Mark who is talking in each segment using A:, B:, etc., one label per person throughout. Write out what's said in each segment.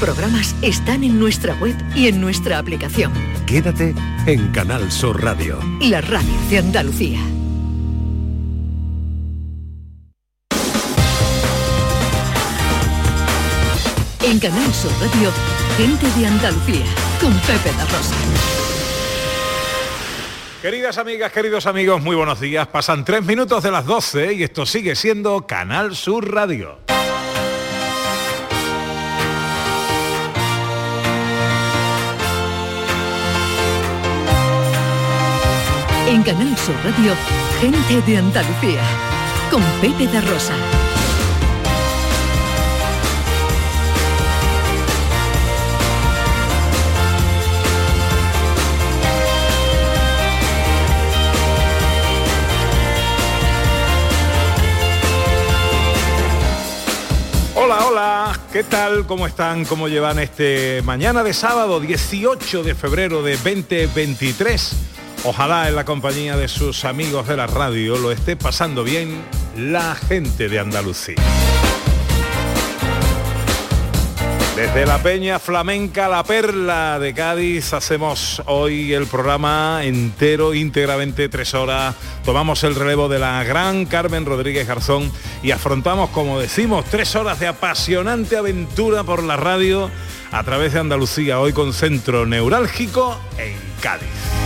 A: Programas están en nuestra web y en nuestra aplicación.
B: Quédate en Canal Sur Radio.
A: La radio de Andalucía. En Canal Sur Radio, gente de Andalucía, con Pepe La Rosa.
C: Queridas amigas, queridos amigos, muy buenos días. Pasan tres minutos de las 12 y esto sigue siendo Canal Sur Radio.
A: En Canal Sur Radio, gente de Andalucía, con Pepe de Rosa.
C: Hola, hola, ¿qué tal? ¿Cómo están? ¿Cómo llevan este mañana de sábado 18 de febrero de 2023? Ojalá en la compañía de sus amigos de la radio lo esté pasando bien la gente de Andalucía. Desde la Peña Flamenca La Perla de Cádiz hacemos hoy el programa entero, íntegramente tres horas. Tomamos el relevo de la gran Carmen Rodríguez Garzón y afrontamos, como decimos, tres horas de apasionante aventura por la radio a través de Andalucía, hoy con centro neurálgico en Cádiz.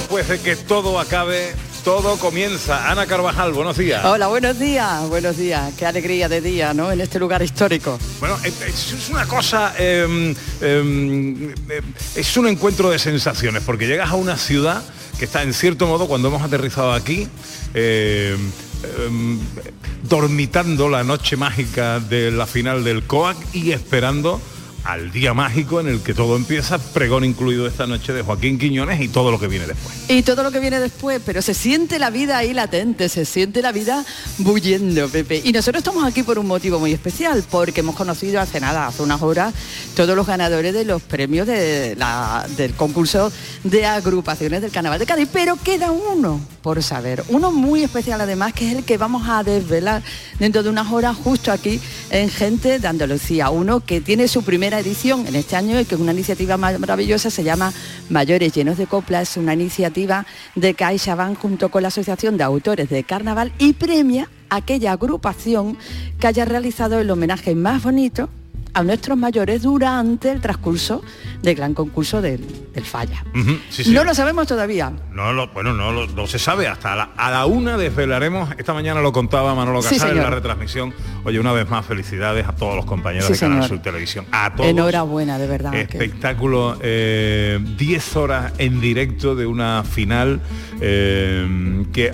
C: Después de que todo acabe, todo comienza. Ana Carvajal, buenos días.
D: Hola, buenos días, buenos días. Qué alegría de día, ¿no? En este lugar histórico.
C: Bueno, eh, es una cosa, eh, eh, es un encuentro de sensaciones, porque llegas a una ciudad que está en cierto modo, cuando hemos aterrizado aquí, dormitando la noche mágica de la final del COAC y esperando al día mágico en el que todo empieza, pregón incluido esta noche de Joaquín Quiñones y todo lo que viene después.
D: Y todo lo que viene después, pero se siente la vida ahí latente, se siente la vida bulliendo, Pepe. Y nosotros estamos aquí por un motivo muy especial, porque hemos conocido hace nada, hace unas horas, todos los ganadores de los premios del concurso de agrupaciones del Carnaval de Cádiz, pero queda uno por saber, uno muy especial además, que es el que vamos a desvelar dentro de unas horas justo aquí en Gente de Andalucía, uno que tiene su edición en este año y que es una iniciativa maravillosa, se llama Mayores Llenos de Coplas, una iniciativa de CaixaBank junto con la Asociación de Autores de Carnaval y premia aquella agrupación que haya realizado el homenaje más bonito a nuestros mayores durante el transcurso del gran concurso del, del Falla.
C: Uh -huh, sí, sí.
D: No lo sabemos todavía.
C: No, lo, bueno, no, lo, no se sabe. Hasta la, a la una desvelaremos. Esta mañana lo contaba Manolo
D: Sí,
C: Casal en
D: señor.
C: la retransmisión. Oye, una vez más, felicidades a todos los compañeros
D: Sí,
C: de Canal
D: señor.
C: Sur Televisión. A todos.
D: Enhorabuena, de verdad.
C: Espectáculo, eh, 10 horas en directo de una final eh, que,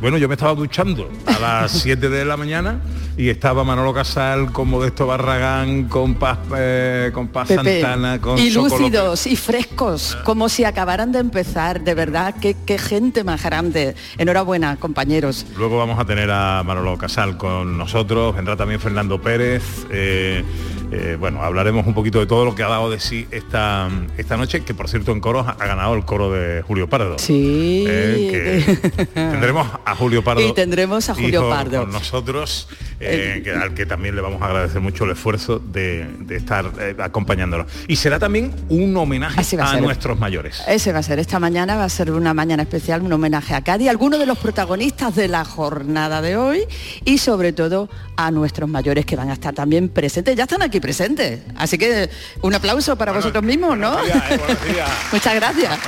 C: bueno, yo me estaba duchando a las 7 de la mañana y estaba Manolo Casal con Modesto Barragán, con Paz, eh, con Paz
D: Pepe,
C: Santana, con
D: y
C: Soco López.
D: lúcidos y frescos, como si acabaran de empezar, de verdad, qué, qué gente más grande. Enhorabuena, compañeros.
C: Luego vamos a tener a Manolo Casal con nosotros, vendrá también Fernando Pérez. eh, eh, bueno, hablaremos un poquito de todo lo que ha dado de sí esta, esta noche, que por cierto en coros ha ganado el coro de Julio Pardo.
D: Sí.
C: Eh, que tendremos a Julio Pardo.
D: Y tendremos a Julio
C: hijo,
D: Pardo.
C: Con nosotros, eh, que, al que también le vamos a agradecer mucho el esfuerzo de, de estar acompañándonos. Y será también un homenaje
D: Así va a
C: nuestros mayores.
D: Ese va a ser, esta mañana va a ser una mañana especial, un homenaje a Cádiz, a algunos de los protagonistas de la jornada de hoy y sobre todo a nuestros mayores que van a estar también presentes, ya están aquí presentes. Así que un aplauso para vosotros mismos, ¿no?
C: días, eh.
D: Muchas gracias.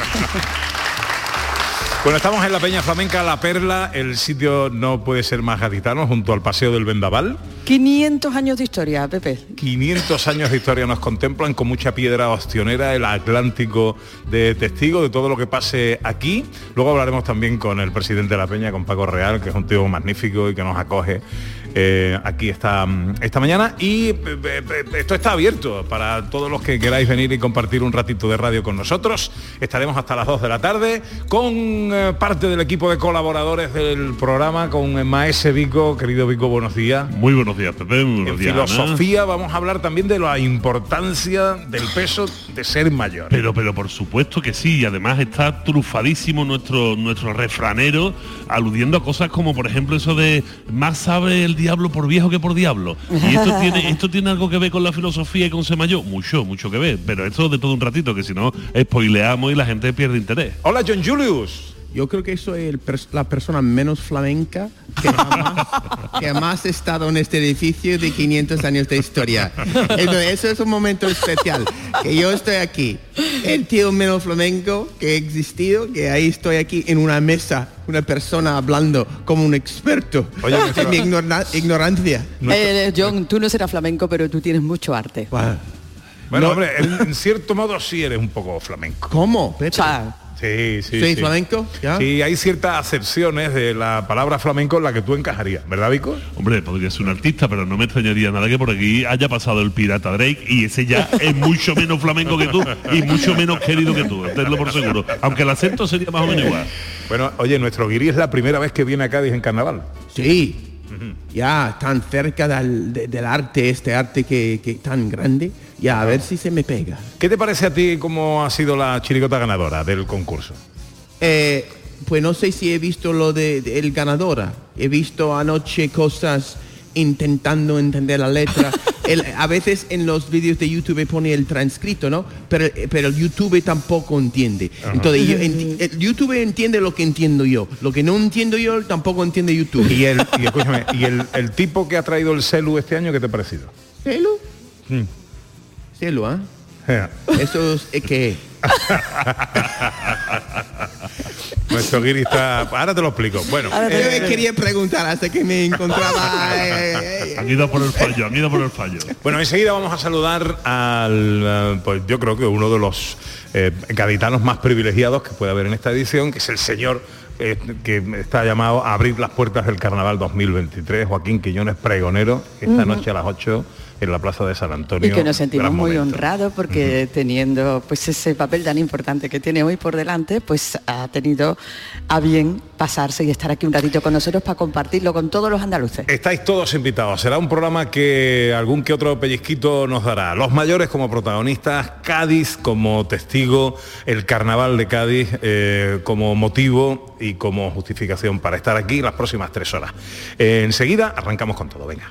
C: Bueno, estamos en la Peña Flamenca La Perla, el sitio no puede ser más gaditano, junto al Paseo del Vendaval.
D: 500 años de historia, Pepe.
C: 500 años de historia nos contemplan con mucha piedra ostionera, el Atlántico de testigo de todo lo que pase aquí. Luego hablaremos también con el presidente de la Peña, con Paco Real, que es un tío magnífico y que nos acoge eh, aquí esta, esta mañana. Y eh, eh, esto está abierto para todos los que queráis venir y compartir un ratito de radio con nosotros. Estaremos hasta las 2 de la tarde con eh, parte del equipo de colaboradores del programa, con Maese Vico. Querido Vico, buenos días.
E: Muy buenos días.
F: Pepe. Buenos
C: En
F: días, Ana.
C: filosofía vamos a hablar también de la importancia del peso de ser mayor.
F: Pero, pero por supuesto que sí, y además está trufadísimo nuestro, nuestro refranero, aludiendo a cosas como por ejemplo eso de más sabe el diablo por viejo que por diablo. Y esto tiene, esto tiene algo que ver con la filosofía y con ser mayor, mucho, mucho que ver. Pero esto de todo un ratito, que si no, spoileamos y la gente pierde interés.
C: Hola John Julius.
G: Yo creo que soy el pers- la persona menos flamenca que jamás, que jamás ha estado en este edificio de 500 años de historia. Entonces, eso es un momento especial, que yo estoy aquí, el tío menos flamenco que ha existido, que ahí estoy aquí en una mesa, una persona hablando como un experto
C: Oye, nuestro-
G: mi ignora- ignorancia.
D: Eh, John, tú no serás flamenco, pero tú tienes mucho arte.
C: Bueno,
G: No.
C: hombre, en, en cierto modo sí eres un poco flamenco.
G: ¿Cómo?
C: Sí, sí.
G: ¿Soy
C: sí.
G: flamenco? ¿Ya?
C: Sí, hay ciertas acepciones de la palabra flamenco en la que tú encajarías, ¿verdad, Vico?
F: Hombre, podría ser un artista, pero no me extrañaría nada que por aquí haya pasado el pirata Drake y ese ya es mucho menos flamenco que tú y mucho menos querido que tú, tenlo por seguro. Aunque el acento sería más o menos igual.
C: Bueno, oye, nuestro guiri es la primera vez que viene a Cádiz en carnaval.
G: Sí, ya tan cerca del, de- del arte, este arte que, que tan grande, ya a ver si se me pega.
C: ¿Qué te parece a ti cómo ha sido la chirigota ganadora del concurso?
G: Eh, pues no sé si he visto lo de, de el ganadora, he visto anoche cosas intentando entender la letra. El- a veces en los vídeos de YouTube pone el transcrito, ¿no? Pero, pero el YouTube tampoco entiende. Entonces, yo enti- el YouTube entiende lo que entiendo yo. Lo que no entiendo yo tampoco entiende YouTube.
C: Y el, y escúchame, ¿y el, el tipo que ha traído el celu este año, qué te ha parecido?
G: ¿Celo? Celo, ¿ah? Eso es eh, que...
C: Nuestro guiri está... Ahora te lo explico. Bueno,
D: Ahora te-
G: Yo me quería preguntar hasta que me encontraba... eh, eh,
F: Han ido por el fallo, han ido por el fallo.
C: Bueno, enseguida vamos a saludar al, eh, pues yo creo que uno de los eh, gaditanos más privilegiados que puede haber en esta edición, que es el señor eh, que está llamado a abrir las puertas del Carnaval 2023, Joaquín Quiñones Pregonero, esta noche a las 8 en la Plaza de San Antonio.
D: y que nos sentimos muy honrados porque teniendo pues ese papel tan importante que tiene hoy por delante, pues ha tenido a bien pasarse y estar aquí un ratito con nosotros para compartirlo con todos los andaluces.
C: Estáis todos invitados. Será un programa que algún que otro pellizquito nos dará. Los mayores como protagonistas, Cádiz como testigo, el carnaval de Cádiz eh, como motivo y como justificación para estar aquí las próximas tres horas. Eh, enseguida arrancamos con todo. Venga.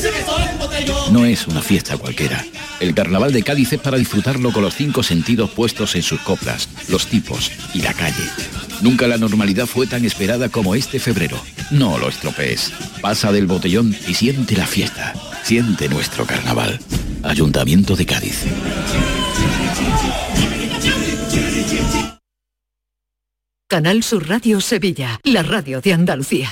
H: No es una fiesta cualquiera. El carnaval de Cádiz es para disfrutarlo con los cinco sentidos puestos en sus coplas, los tipos y la calle. Nunca la normalidad fue tan esperada como este febrero. No lo estropees. Pasa del botellón y siente la fiesta. Siente nuestro carnaval. Ayuntamiento de Cádiz.
A: Canal Sur Radio Sevilla, la radio de Andalucía.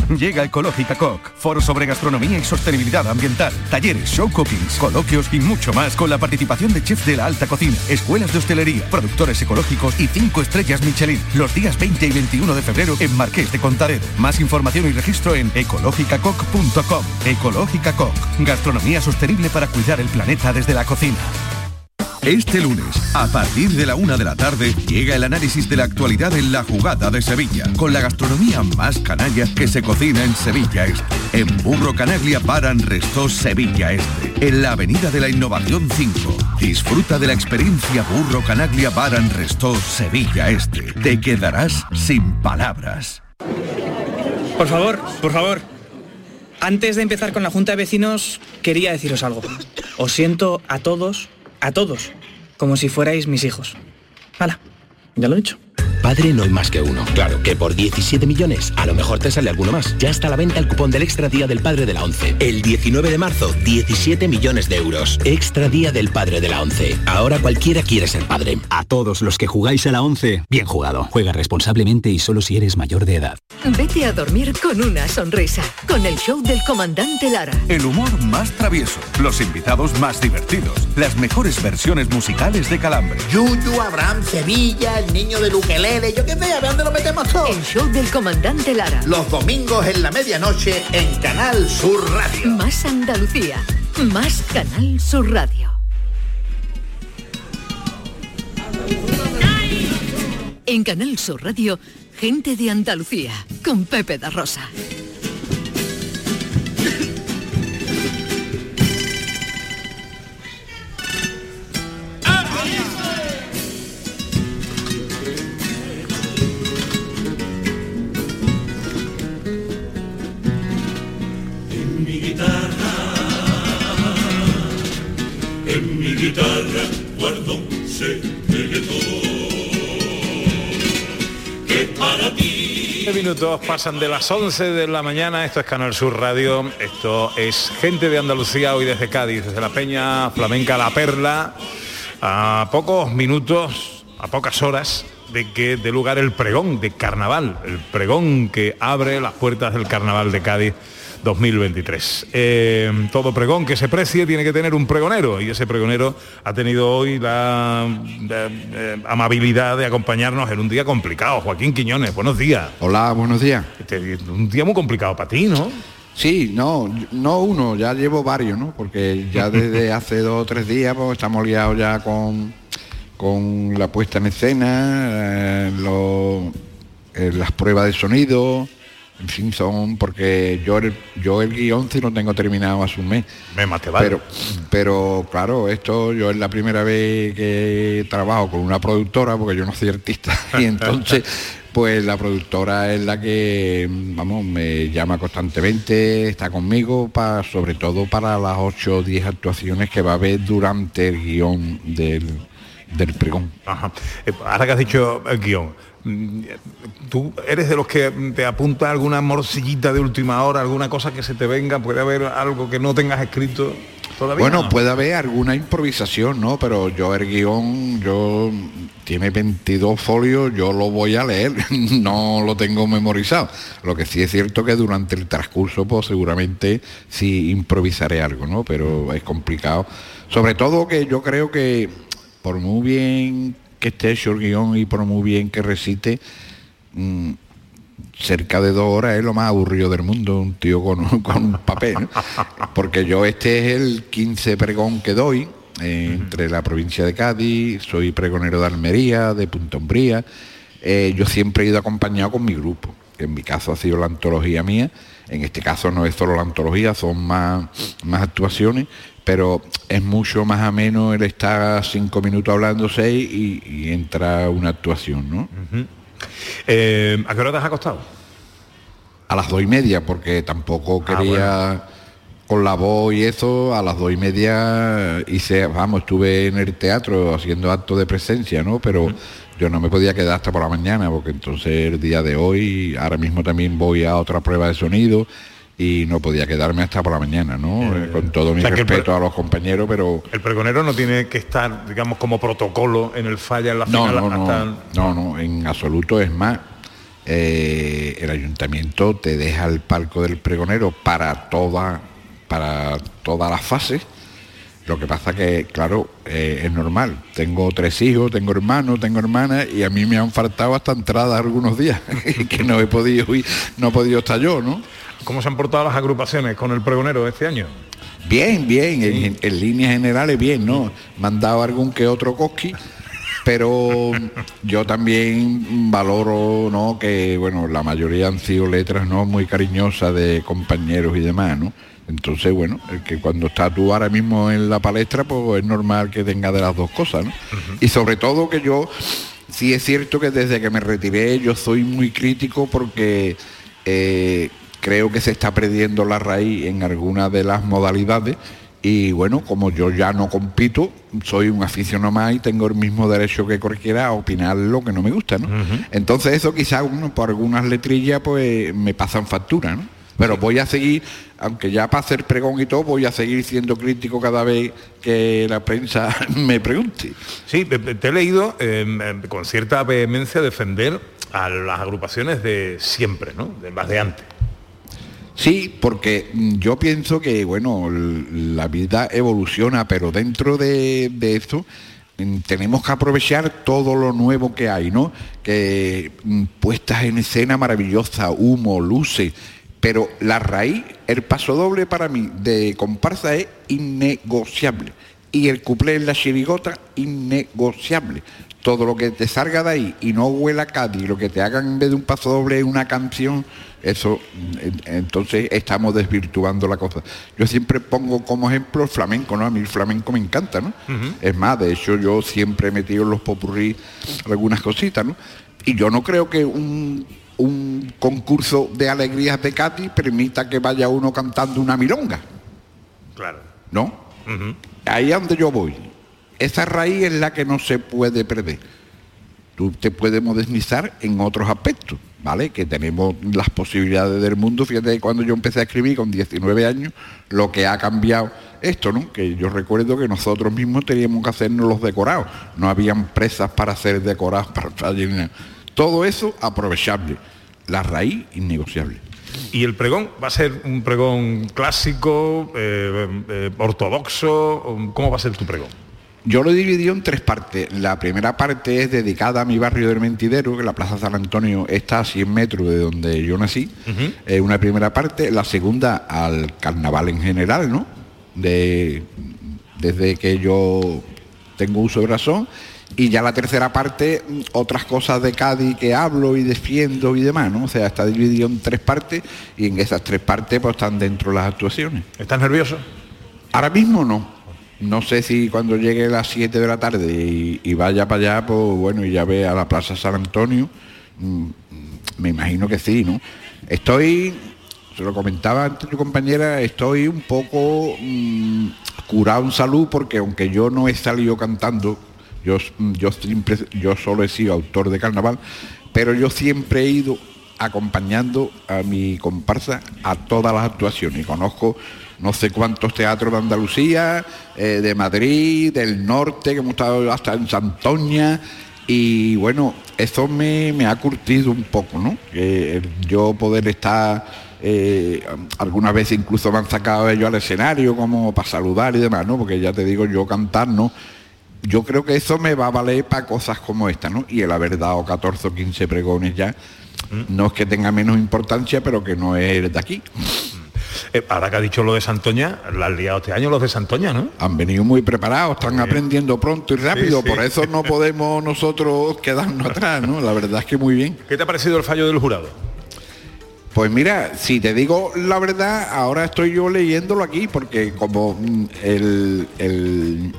I: Llega Ecológica Coc, foro sobre gastronomía y sostenibilidad ambiental, talleres, show cookings, coloquios y mucho más con la participación de chefs de la alta cocina, escuelas de hostelería, productores ecológicos y 5 estrellas Michelin, los días 20 y 21 de febrero en Marqués de Contaredo. Más información y registro en ecológicacoc.com. Ecológica Coc, gastronomía sostenible para cuidar el planeta desde la cocina. Este lunes, a partir de la una de la tarde, llega el análisis de la actualidad en la jugada de Sevilla, con la gastronomía más canalla que se cocina en Sevilla Este. En Burro Canaglia Baran Resto Sevilla Este, en la Avenida de la Innovación 5. Disfruta de la experiencia Burro Canaglia Baran Resto Sevilla Este. Te quedarás sin palabras.
J: Por favor, por favor. Antes de empezar con la Junta de Vecinos, quería deciros algo. Os siento a todos, a todos, como si fuerais mis hijos. Hala, ya lo he dicho.
K: Padre no hay más que uno. Claro, que por 17 millones a lo mejor te sale alguno más. Ya está a la venta el cupón del Extra Día del Padre de la ONCE. El 19 de marzo, 17 millones de euros. Extra Día del Padre de la ONCE. Ahora cualquiera quiere ser padre.
L: A todos los que jugáis a la ONCE, bien jugado. Juega responsablemente y solo si eres mayor de edad.
A: Vete a dormir con una sonrisa, con el show del comandante Lara.
I: El humor más travieso, los invitados más divertidos, las mejores versiones musicales de Calambre.
M: Yuyu, Abraham, Sevilla, el niño de Luquelele, yo qué sé, a ver dónde lo metemos todo.
A: El show del comandante Lara.
M: Los domingos en la medianoche en Canal Sur Radio.
A: Más Andalucía, más Canal Sur Radio. En Canal Sur Radio, gente de Andalucía, con Pepe da Rosa.
C: Minutos pasan de las 11 de la mañana, esto es Canal Sur Radio, esto es gente de Andalucía hoy desde Cádiz, desde la Peña Flamenca La Perla, a pocos minutos, a pocas horas de que dé lugar el pregón de carnaval, el pregón que abre las puertas del carnaval de Cádiz 2023. Eh, todo pregón que se precie tiene que tener un pregonero y ese pregonero ha tenido hoy la eh, eh, amabilidad de acompañarnos en un día complicado. Joaquín Quiñones, buenos días.
N: Hola, buenos días.
C: Este, un día muy complicado para ti, ¿no?
N: Sí, no, no uno, ya llevo varios, ¿no? Porque ya desde hace dos o tres días pues, estamos liados ya con, con la puesta en escena, eh, lo- eh, las pruebas de sonido, en fin, son porque yo el, yo el guion sí lo tengo terminado hace un mes.
C: Me mate, vale.
N: Pero, pero claro, esto yo es la primera vez que trabajo con una productora, porque yo no soy artista, y entonces pues la productora es la que, vamos, me llama constantemente, está conmigo, para, sobre todo para las 8 o 10 actuaciones que va a haber durante el guion del, del pregón.
C: Ajá. Eh, Ahora que has dicho el guion, ¿tú eres de los que te apunta alguna morcillita de última hora, alguna cosa que se te venga? ¿Puede haber algo que no tengas escrito todavía?
N: Bueno, puede haber alguna improvisación, ¿no? Pero yo el guion, yo tiene 22 folios, yo lo voy a leer, no lo tengo memorizado. Lo que sí es cierto que durante el transcurso, pues seguramente sí improvisaré algo, ¿no? Pero es complicado. Sobre todo que yo creo que por muy bien que esté hecho el guion y por muy bien que recite, mm, cerca de dos horas es lo más aburrido del mundo, un tío con, con un papel. ¿no? Porque yo este es el 15 pregón que doy eh, entre la provincia de Cádiz, soy pregonero de Almería, de Punta Umbría. Eh, yo siempre he ido acompañado con mi grupo, que en mi caso ha sido la antología mía. En este caso no es solo la antología, son más, más actuaciones, pero es mucho más ameno el estar cinco minutos hablando seis y, y entra una actuación, ¿no?
C: Eh, ¿A qué hora te has acostado?
N: a las dos y media, porque tampoco
C: Ah,
N: quería con la voz y eso, a las dos y media hice, vamos, estuve en el teatro haciendo acto de presencia, ¿no? Pero yo no me podía quedar hasta por la mañana, porque entonces el día de hoy, ahora mismo también voy a otra prueba de sonido y no podía quedarme hasta por la mañana, ¿no? Eh, con todo mi
C: o sea,
N: respeto a los compañeros, pero
C: El pregonero no tiene que estar, digamos, como protocolo en el falla en la
N: No,
C: final
N: no, no,
C: hasta...
N: no, no, en absoluto es más. eh, el ayuntamiento te deja el palco del pregonero para toda, para todas las fases. Lo que pasa que, claro, eh, es normal. Tengo tres hijos, tengo hermanos, tengo hermanas y a mí me han faltado hasta entradas algunos días que no he podido ir, no he podido estar yo, ¿no?
C: ¿Cómo se han portado las agrupaciones con el pregonero este año?
N: Bien, bien, en, en líneas generales bien, ¿no? Me han dado algún que otro cosqui, pero yo también valoro, ¿no? Que, bueno, la mayoría han sido letras, ¿no? Muy cariñosas de compañeros y demás, ¿no? Entonces, bueno, el que cuando estás tú ahora mismo en la palestra, pues es normal que tenga de las dos cosas, ¿no? Y sobre todo que yo, sí es cierto que desde que me retiré yo soy muy crítico porque eh, creo que se está perdiendo la raíz en algunas de las modalidades Y bueno, como yo ya no compito, soy un aficionado más y tengo el mismo derecho que cualquiera a opinar lo que no me gusta, ¿no? Entonces eso quizás uno por algunas letrillas pues me pasan factura, ¿no? Pero voy a seguir, aunque ya para hacer pregón y todo, voy a seguir siendo crítico cada vez que la prensa me pregunte.
C: Sí, te, he leído eh, con cierta vehemencia defender a las agrupaciones de siempre, ¿no? De más de antes.
N: Sí, porque yo pienso que, bueno, la vida evoluciona, pero dentro de, de esto mm, tenemos que aprovechar todo lo nuevo que hay, ¿no? Que mm, puestas en escena maravillosa, humo, luces, pero la raíz, el paso doble para mí de comparsa es innegociable. Y el cuplé en la chirigota, innegociable. Todo lo que te salga de ahí y no huela a Cádiz, lo que te hagan en vez de un paso doble una canción, eso en- entonces estamos desvirtuando la cosa. Yo siempre pongo como ejemplo el flamenco, ¿no? A mí el flamenco me encanta, ¿no? Es más, de hecho yo siempre he metido en los popurrí algunas cositas, ¿no? Y yo no creo que un, un concurso de alegrías de Cádiz permita que vaya uno cantando una milonga,
C: Claro.
N: ¿no? Ahí es donde yo voy. Esa raíz es la que no se puede perder. Tú te puedes modernizar en otros aspectos, ¿vale? Que tenemos las posibilidades del mundo. Fíjate, cuando yo empecé a escribir con 19 años, lo que ha cambiado esto, ¿no? Que yo recuerdo que nosotros mismos teníamos que hacernos los decorados. No habían presas para hacer decorados para. Todo eso aprovechable. La raíz innegociable.
C: ¿Y el pregón va a ser un pregón clásico, eh, eh, ortodoxo? ¿Cómo va a ser tu pregón?
N: Yo lo he dividido en tres partes. La primera parte es dedicada a mi barrio del Mentidero, que la Plaza San Antonio está a 100 metros de donde yo nací. Es una primera parte. La segunda al carnaval en general, ¿no? De, desde que yo tengo uso de razón. Y ya la tercera parte, mm, otras cosas de Cádiz que hablo y defiendo y demás, ¿no? O sea, está dividido en tres partes y en esas tres partes pues están dentro las actuaciones.
C: ¿Estás nervioso?
N: Ahora mismo no. No sé si cuando llegue a las 7 de la tarde y, y vaya para allá, pues bueno, y ya ve a la Plaza San Antonio, mm, me imagino que sí, ¿no? Estoy, se lo comentaba antes tu compañera, estoy un poco mm, curado en salud porque aunque yo no he salido cantando, yo, yo siempre, yo solo he sido autor de carnaval, pero yo siempre he ido acompañando a mi comparsa a todas las actuaciones. Conozco no sé cuántos teatros de Andalucía, eh, de Madrid, del norte, que hemos estado hasta en Santoña. Y bueno, eso me, me ha curtido un poco, ¿no? Yo poder estar, eh, algunas veces incluso me han sacado ellos al escenario como para saludar y demás, ¿no? Porque ya te digo, yo cantar, ¿no? Yo creo que eso me va a valer para cosas como esta, ¿no? Y el haber dado 14 o 15 pregones ya, no es que tenga menos importancia, pero que no es de aquí.
C: Eh, ahora que ha dicho lo de Santoña, la han liado este año los de Santoña, ¿no?
N: Han venido muy preparados, están aprendiendo pronto y rápido,
C: Sí, sí.
N: por eso no podemos nosotros quedarnos atrás, ¿no? La verdad es que muy bien.
C: ¿Qué te ha parecido el fallo del jurado?
N: Pues mira, si te digo la verdad, ahora estoy yo leyéndolo aquí, porque como mm, el, el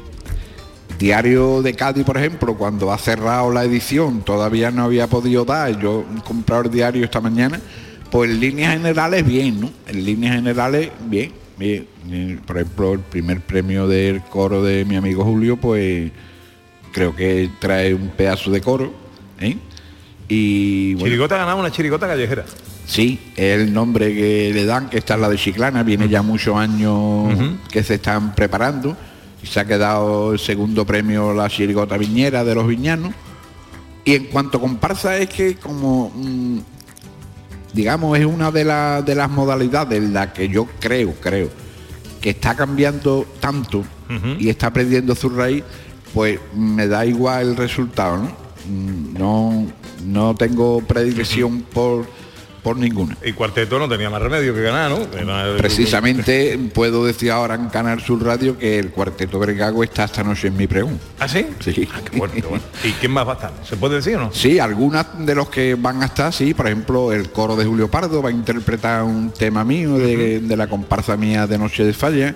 N: diario de Cádiz, por ejemplo, cuando ha cerrado la edición, todavía no había podido dar, yo he comprado el diario esta mañana, pues en líneas generales bien, ¿no? En líneas generales bien, bien. Eh, Por ejemplo, el primer premio del coro de mi amigo Julio, pues creo que trae un pedazo de coro, ¿eh? Y bueno,
C: Chirigota una chirigota callejera.
N: Sí, es el nombre que le dan, que esta es la de Chiclana, viene ya muchos años que se están preparando y se ha quedado el segundo premio la chirigota viñera de los viñanos. Y en cuanto a comparsa es que como mm, digamos es una de, la- de las modalidades en la que yo creo, creo, que está cambiando tanto y está perdiendo su raíz, pues me da igual el resultado, ¿no? Mm, No, no tengo predilección por, por ninguna.
C: Y Cuarteto no tenía más remedio que ganar, ¿no? Era-
N: Precisamente puedo decir ahora en Canal Sur Radio que el cuarteto Vergago está esta noche en mi pregunta.
C: ¿Ah, sí?
N: Sí.
C: Bueno, qué bueno. ¿Y quién más va a estar? ¿Se puede decir o no?
N: Sí, algunas de los que van a estar, sí, por ejemplo, el coro de Julio Pardo va a interpretar un tema mío de, de la comparsa mía de Noche de Falla.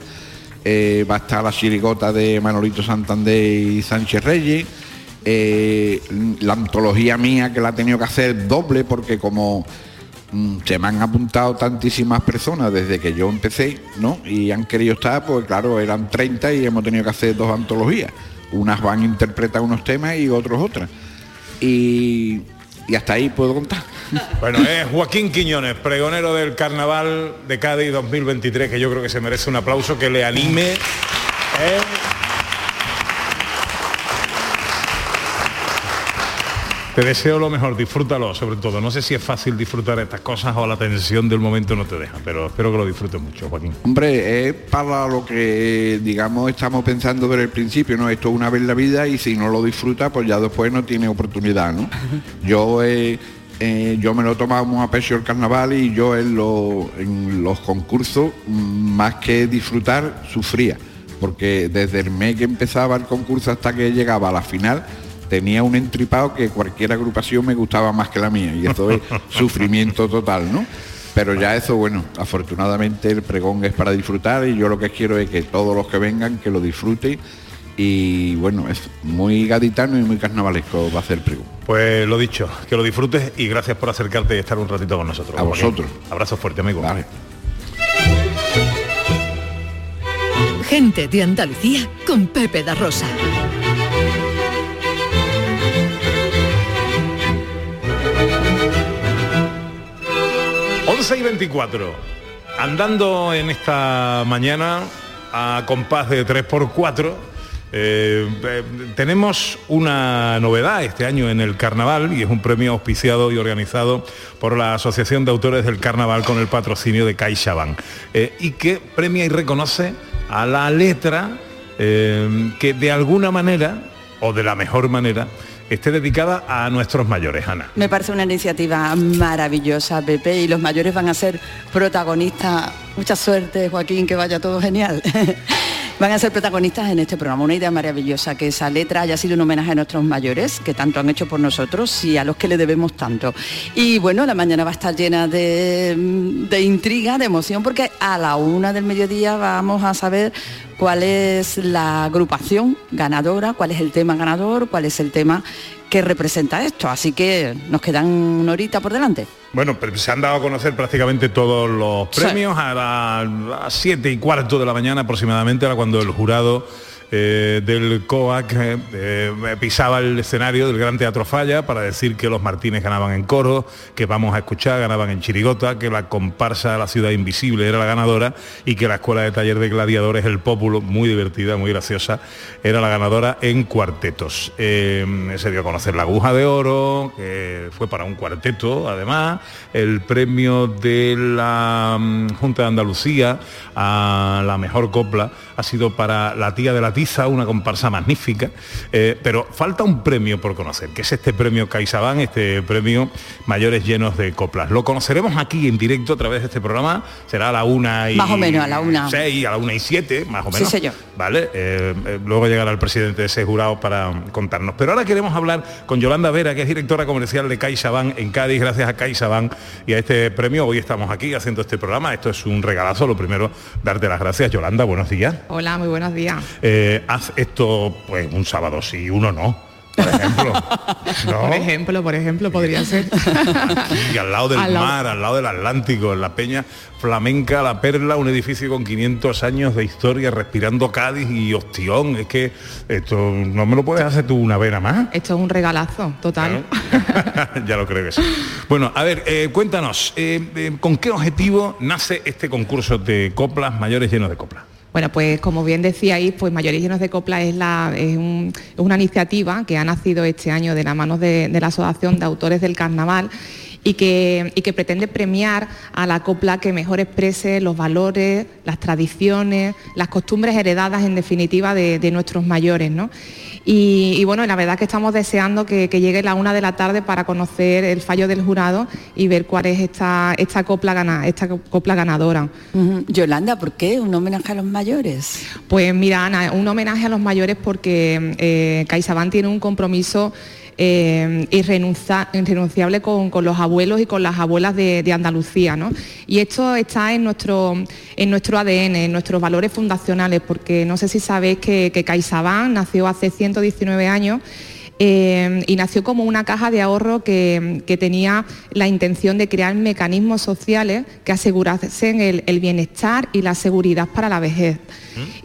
N: Eh, va a estar la chirigota de Manolito Santander y Sánchez Reyes. Eh, la antología mía que la he tenido que hacer doble porque como se me han apuntado tantísimas personas desde que yo empecé, ¿no? Y han querido estar, pues claro, eran 30 y hemos tenido que hacer dos antologías. Unas van a interpretar unos temas y otros otras. Y, y hasta ahí puedo contar.
C: Bueno, es Joaquín Quiñones, pregonero del Carnaval de Cádiz 2023, que yo creo que se merece un aplauso que le anime. ¿eh? Te deseo lo mejor, disfrútalo sobre todo. No sé si es fácil disfrutar estas cosas o la tensión del momento no te deja, pero espero que lo disfrutes mucho, Joaquín.
N: Hombre, es para lo que, digamos, estamos pensando desde el principio, ¿no? Esto es una vez en la vida y si no lo disfruta, pues ya después no tiene oportunidad, ¿no? Yo eh, eh, yo me lo he tomado muy a pecho el carnaval y yo en, lo- en los concursos, mm, más que disfrutar, sufría. Porque desde el mes que empezaba el concurso hasta que llegaba a la final, tenía un entripado que cualquier agrupación me gustaba más que la mía. Y eso es sufrimiento total, ¿no? Pero ya eso, bueno, afortunadamente el pregón es para disfrutar y yo lo que quiero es que todos los que vengan, que lo disfruten. Y bueno, es muy gaditano y muy carnavalesco va a ser el pregón.
C: Pues lo dicho, que lo disfrutes y gracias por acercarte y estar un ratito con nosotros.
N: A
C: Joaquín.
N: vosotros.
C: Abrazo fuerte, amigo.
A: Gente de Andalucía con Pepe da Rosa.
C: Once y 24. Andando en esta mañana a compás de 3x4, eh, eh, tenemos una novedad este año en el carnaval y es un premio auspiciado y organizado por la Asociación de Autores del Carnaval con el patrocinio de CaixaBank eh, y que premia y reconoce a la letra eh, que de alguna manera o de la mejor manera esté dedicada a nuestros mayores, Ana.
D: Me parece una iniciativa maravillosa, Pepe, y los mayores van a ser protagonistas. Mucha suerte, Joaquín, que vaya todo genial. Van a ser protagonistas en este programa. Una idea maravillosa, que esa letra haya sido un homenaje a nuestros mayores, que tanto han hecho por nosotros y a los que le debemos tanto. Y bueno, la mañana va a estar llena de, de intriga, de emoción, porque a la una del mediodía vamos a saber cuál es la agrupación ganadora, cuál es el tema ganador, cuál es el tema que representa esto. Así que nos quedan una horita por delante.
C: Bueno, pero se han dado a conocer prácticamente todos los
D: Sí.
C: premios a las siete y cuarto de la mañana aproximadamente, era cuando el jurado eh, del COAC eh, eh, pisaba el escenario del Gran Teatro Falla para decir que los Martínez ganaban en coro, que vamos a escuchar ganaban en chirigota, que la comparsa de la ciudad invisible era la ganadora y que la escuela de taller de gladiadores, el Pópulo, muy divertida, muy graciosa, era la ganadora en cuartetos. Se dio a conocer la aguja de oro, que fue para un cuarteto además, el premio de la mm, Junta de Andalucía a la mejor copla ha sido para la tía de la una comparsa magnífica, eh, pero falta un premio por conocer, que es este premio CaixaBank, este premio Mayores Llenos de Coplas. Lo conoceremos aquí en directo a través de este programa, será a la una y
D: Más o menos, a la una.
C: seis, a la una y siete, más o
D: Sí,
C: menos.
D: señor.
C: Vale, eh, eh, luego llegará el presidente de ese jurado para contarnos. Pero ahora queremos hablar con Yolanda Vera, que es directora comercial de CaixaBank en Cádiz, gracias a CaixaBank y a este premio. Hoy estamos aquí haciendo este programa. Esto es un regalazo. Lo primero, darte las gracias. Yolanda, buenos días.
O: Hola, muy buenos días.
C: Eh, haz esto pues un sábado sí, uno no. Por ejemplo. ¿No?
O: Por ejemplo, por ejemplo, podría ser.
C: Al lado del
O: Al lado-
C: mar, al lado del Atlántico, en la Peña Flamenca, La Perla, un edificio con 500 años de historia, respirando Cádiz y Ostión. Es que esto no me lo puedes hacer tú una vena más.
O: Esto es un regalazo, total.
C: ya lo creo que sí. Bueno, a ver, eh, cuéntanos, eh, eh, ¿con qué objetivo nace este concurso de coplas mayores llenos de coplas?
O: Bueno, pues como bien decíais, pues Mayores Llenos de Copla es, una iniciativa que ha nacido este año de la mano de la Asociación de Autores del Carnaval y que, y que pretende premiar a la copla que mejor exprese los valores, las tradiciones, las costumbres heredadas en definitiva de, de nuestros mayores. ¿no? Y, y bueno, la verdad que estamos deseando que, que llegue la una de la tarde para conocer el fallo del jurado y ver cuál es esta, esta, copla, gana, esta copla ganadora.
D: Yolanda, ¿por qué un homenaje a los mayores?
O: Pues mira, Ana, un homenaje a los mayores porque eh, CaixaBank tiene un compromiso eh, irrenuncia- irrenunciable con, los abuelos y con las abuelas de, Andalucía, ¿no? Y esto está en nuestro, en nuestro ADN, en nuestros valores fundacionales, porque no sé si sabéis que, que nació hace 119 años eh, y nació como una caja de ahorro que, que tenía la intención de crear mecanismos sociales que asegurasen el, el bienestar y la seguridad para la vejez.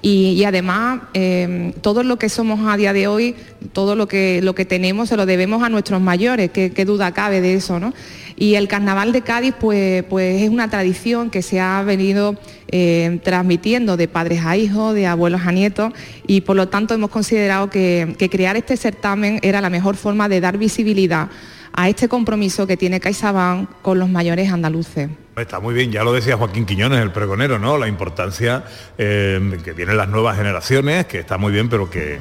O: Y, y además, eh, todo lo que somos a día de hoy, todo lo que, lo que tenemos, se lo debemos a nuestros mayores, qué, qué duda cabe de eso, ¿no? Y el carnaval de Cádiz, pues, pues es una tradición que se ha venido eh, transmitiendo de padres a hijos, de abuelos a nietos, y por lo tanto hemos considerado que, que crear este certamen era la mejor forma de dar visibilidad a este compromiso que tiene CaixaBank con los mayores andaluces.
C: Está muy bien, ya lo decía Joaquín Quiñones, el pregonero, ¿no? La importancia eh, que tienen las nuevas generaciones, que está muy bien, pero que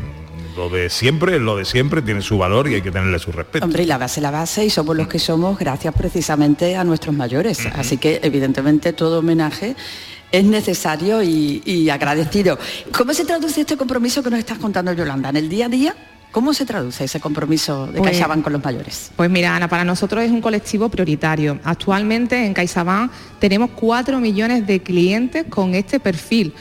C: lo de siempre, lo de siempre tiene su valor y hay que tenerle su respeto.
D: Hombre, y la base, la base, y somos los que somos gracias precisamente a nuestros mayores. Así que, evidentemente, todo homenaje es necesario y, y agradecido. ¿Cómo se traduce este compromiso que nos estás contando, Yolanda? ¿En el día a día? ¿Cómo se traduce ese compromiso de
O: Pues-
D: CaixaBank con los mayores?
O: Pues mira, Ana, para nosotros es un colectivo prioritario. Actualmente en CaixaBank tenemos 4 millones de clientes con este perfil,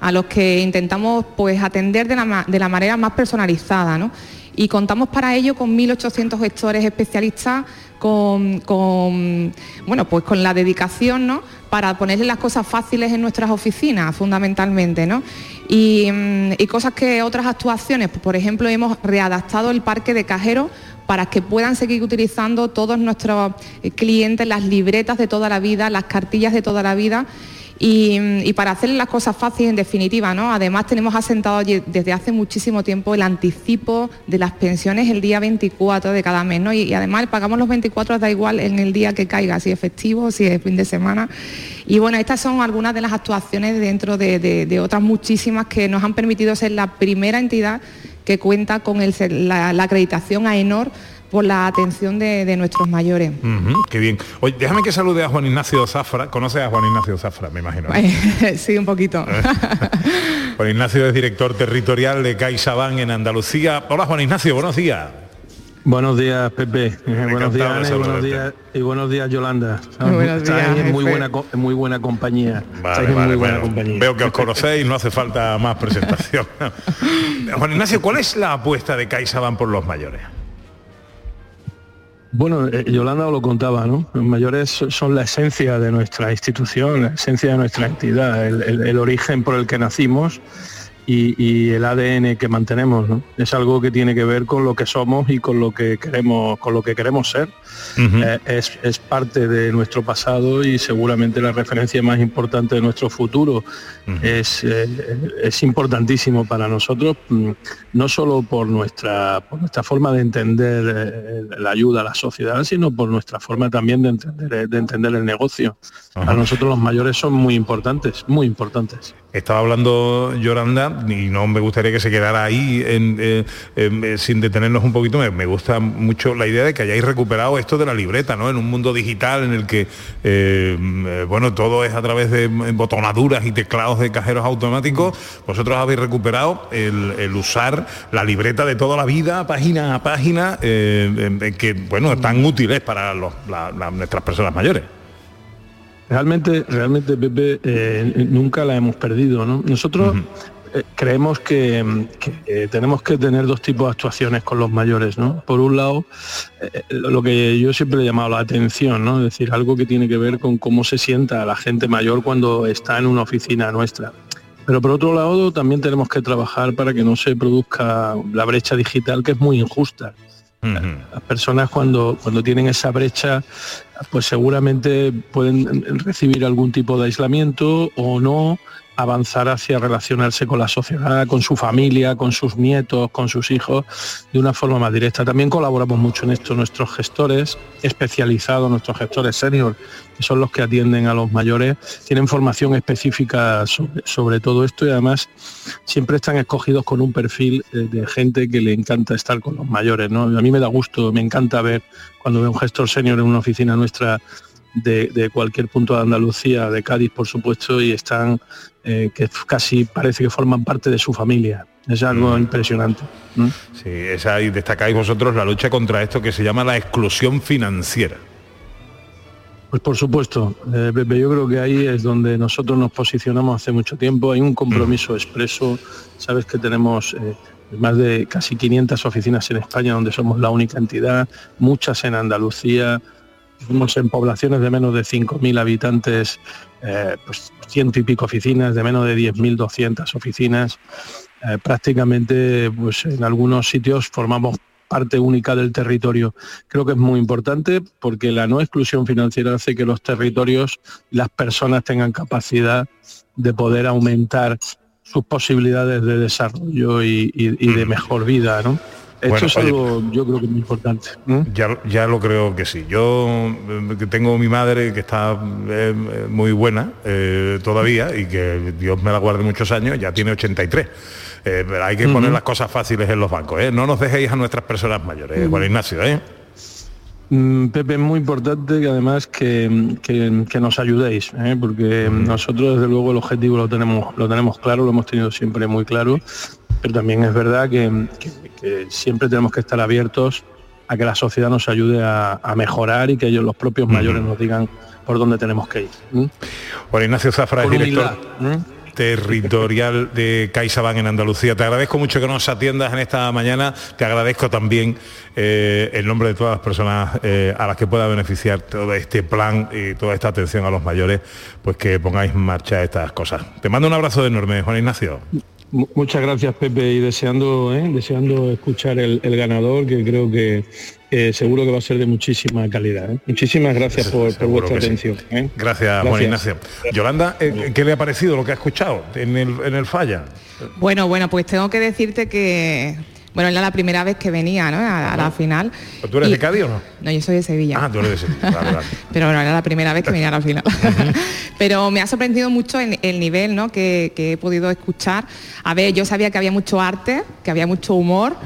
O: a los que intentamos pues, atender de la, de la manera más personalizada. ¿no? Y contamos para ello con 1.800 gestores especialistas con, con, bueno, pues con la dedicación ¿no? para ponerle las cosas fáciles en nuestras oficinas, fundamentalmente. ¿no? Y, mm, y cosas que otras actuaciones, pues, por ejemplo, hemos readaptado el parque de cajeros para que puedan seguir utilizando todos nuestros eh, clientes las libretas de toda la vida, las cartillas de toda la vida. Y, para hacer las cosas fáciles en definitiva, ¿no? Además tenemos asentado desde hace muchísimo tiempo el anticipo de las pensiones el día 24 de cada mes, ¿no? Y, además pagamos los 24 da igual en el día que caiga, si es festivo, si es fin de semana. Y bueno, estas son algunas de las actuaciones dentro de, otras muchísimas que nos han permitido ser la primera entidad que cuenta con la, la acreditación AENOR por la atención de, de nuestros mayores.
C: Qué bien. Oye, déjame que salude a Juan Ignacio Zafra. ¿Conoces a Juan Ignacio Zafra, me imagino? ¿no?
O: sí, un poquito.
C: Juan Ignacio es director territorial de CaixaBank en Andalucía. Hola Juan Ignacio, buenos días.
P: Buenos días, Pepe. Eh, buenos días, Ana, y buenos días, y buenos días, Yolanda.
C: Muy buenos
P: Estáis
C: días,
P: en muy buena, en muy buena compañía.
C: Vale, vale,
P: muy buena
C: bueno,
P: compañía.
C: Veo que os conocéis, no hace falta más presentación. Juan Ignacio, ¿cuál es la apuesta de CaixaBank por los mayores?
P: Bueno, eh, Yolanda lo contaba, ¿no? Los mayores so- son la esencia de nuestra institución, la esencia de nuestra entidad, el- el origen por el que nacimos y, y el ADN que mantenemos, ¿no? Es algo que tiene que ver con lo que somos y con lo que queremos, con lo que queremos ser. Eh, es, es parte de nuestro pasado y seguramente la referencia más importante de nuestro futuro. es, eh, es importantísimo para nosotros, mm, no solo por nuestra, por nuestra forma de entender eh, la ayuda a la sociedad, sino por nuestra forma también de entender, de entender el negocio. Para nosotros los mayores son muy importantes, muy importantes.
C: Estaba hablando Yolanda y no me gustaría que se quedara ahí en, eh, em, eh, sin detenernos un poquito. Me, me gusta mucho la idea de que hayáis recuperado esto de la libreta, ¿no? En un mundo digital en el que, eh, eh, bueno, todo es a través de botonaduras y teclados de cajeros automáticos. Vosotros habéis recuperado el, el usar la libreta de toda la vida, página a página, em, que, bueno, tan útiles para los- la- la- nuestras personas mayores.
P: Realmente, realmente, Pepe, eh, nunca la hemos perdido, ¿no? Nosotros creemos que, mm, que, eh, tenemos que tener dos tipos de actuaciones con los mayores, ¿no? Por un lado, eh, lo que yo siempre he llamado la atención, ¿no? Es decir, algo que tiene que ver con cómo se sienta la gente mayor cuando está en una oficina nuestra. Pero por otro lado, también tenemos que trabajar para que no se produzca la brecha digital, que es muy injusta. Las personas cuando, cuando tienen esa brecha, pues seguramente pueden recibir algún tipo de aislamiento o no avanzar hacia relacionarse con la sociedad, con su familia, con sus nietos, con sus hijos, de una forma más directa. También colaboramos mucho en esto nuestros gestores especializados, nuestros gestores senior, que son los que atienden a los mayores, tienen formación específica sobre, todo esto y además siempre están escogidos con un perfil eh, de gente que le encanta estar con los mayores. ¿no? A mí me da gusto, me encanta ver cuando veo un gestor senior en una oficina nuestra de, de cualquier punto de Andalucía, de Cádiz por supuesto, y están eh, que casi parece que forman parte de su familia. Es algo impresionante. ¿no?
C: Sí, esa, y destacáis vosotros la lucha contra esto que se llama la exclusión financiera.
P: Pues por supuesto, eh, Pepe, yo creo que ahí es donde nosotros nos posicionamos hace mucho tiempo. Hay un compromiso expreso, sabes que tenemos eh, más de casi 500 oficinas en España donde somos la única entidad, muchas en Andalucía, tenemos en poblaciones de menos de 5.000 habitantes, eh, pues ciento y pico oficinas, de menos de 10.200 oficinas. Eh, prácticamente pues en algunos sitios formamos parte única del territorio. Creo que es muy importante porque la no exclusión financiera hace que los territorios y las personas tengan capacidad de poder aumentar sus posibilidades de desarrollo y, y- y de mejor vida, ¿no? Esto
C: Bueno,
P: es
C: oye,
P: algo, yo creo que muy importante.
C: Ya, ya lo creo que sí. Yo eh, tengo mi madre que está eh, muy buena eh, todavía y que Dios me la guarde muchos años, ya tiene 83. Eh, pero hay que poner las cosas fáciles en los bancos. No nos dejéis a nuestras personas mayores. Juan Ignacio. ¿eh?
P: Mm, Pepe, es muy importante que además que, que- que nos ayudéis, ¿eh? porque nosotros desde luego el objetivo lo tenemos, lo tenemos claro, lo hemos tenido siempre muy claro, pero también es verdad que, siempre tenemos que estar abiertos a que la sociedad nos ayude a, a mejorar y que ellos los propios mayores nos digan por dónde tenemos que ir. ¿eh?
C: Ignacio Zafra es director
P: humildad,
C: territorial de CaixaBank en Andalucía. Te agradezco mucho que nos atiendas en esta mañana. Te agradezco también eh, el nombre de todas las personas eh, a las que pueda beneficiar todo este plan y toda esta atención a los mayores, pues que pongáis en marcha estas cosas. Te mando un abrazo enorme, Juan Ignacio.
P: Mu- Muchas gracias Pepe y deseando, ¿eh? deseando escuchar el, el ganador que creo que eh, seguro que va a ser de muchísima calidad. ¿eh? Muchísimas gracias por, por vuestra
C: sí.
P: atención. ¿eh?
C: Gracias, Juan Ignacio. Yolanda, eh, ¿qué le ha parecido lo que ha escuchado en el, en el falla?
O: Bueno, bueno, pues tengo que decirte que, bueno, era la primera vez que venía, ¿no? A, a la final.
C: ¿Tú eres
O: Y-
C: de Cádiz o no?
O: No, yo soy de Sevilla.
C: Ah, tú eres de Sevilla. Vale, vale.
O: pero bueno, era la primera vez que venía a la final. pero me ha sorprendido mucho el, el nivel ¿no? que, que he podido escuchar. A ver, yo sabía que había mucho arte, que había mucho humor,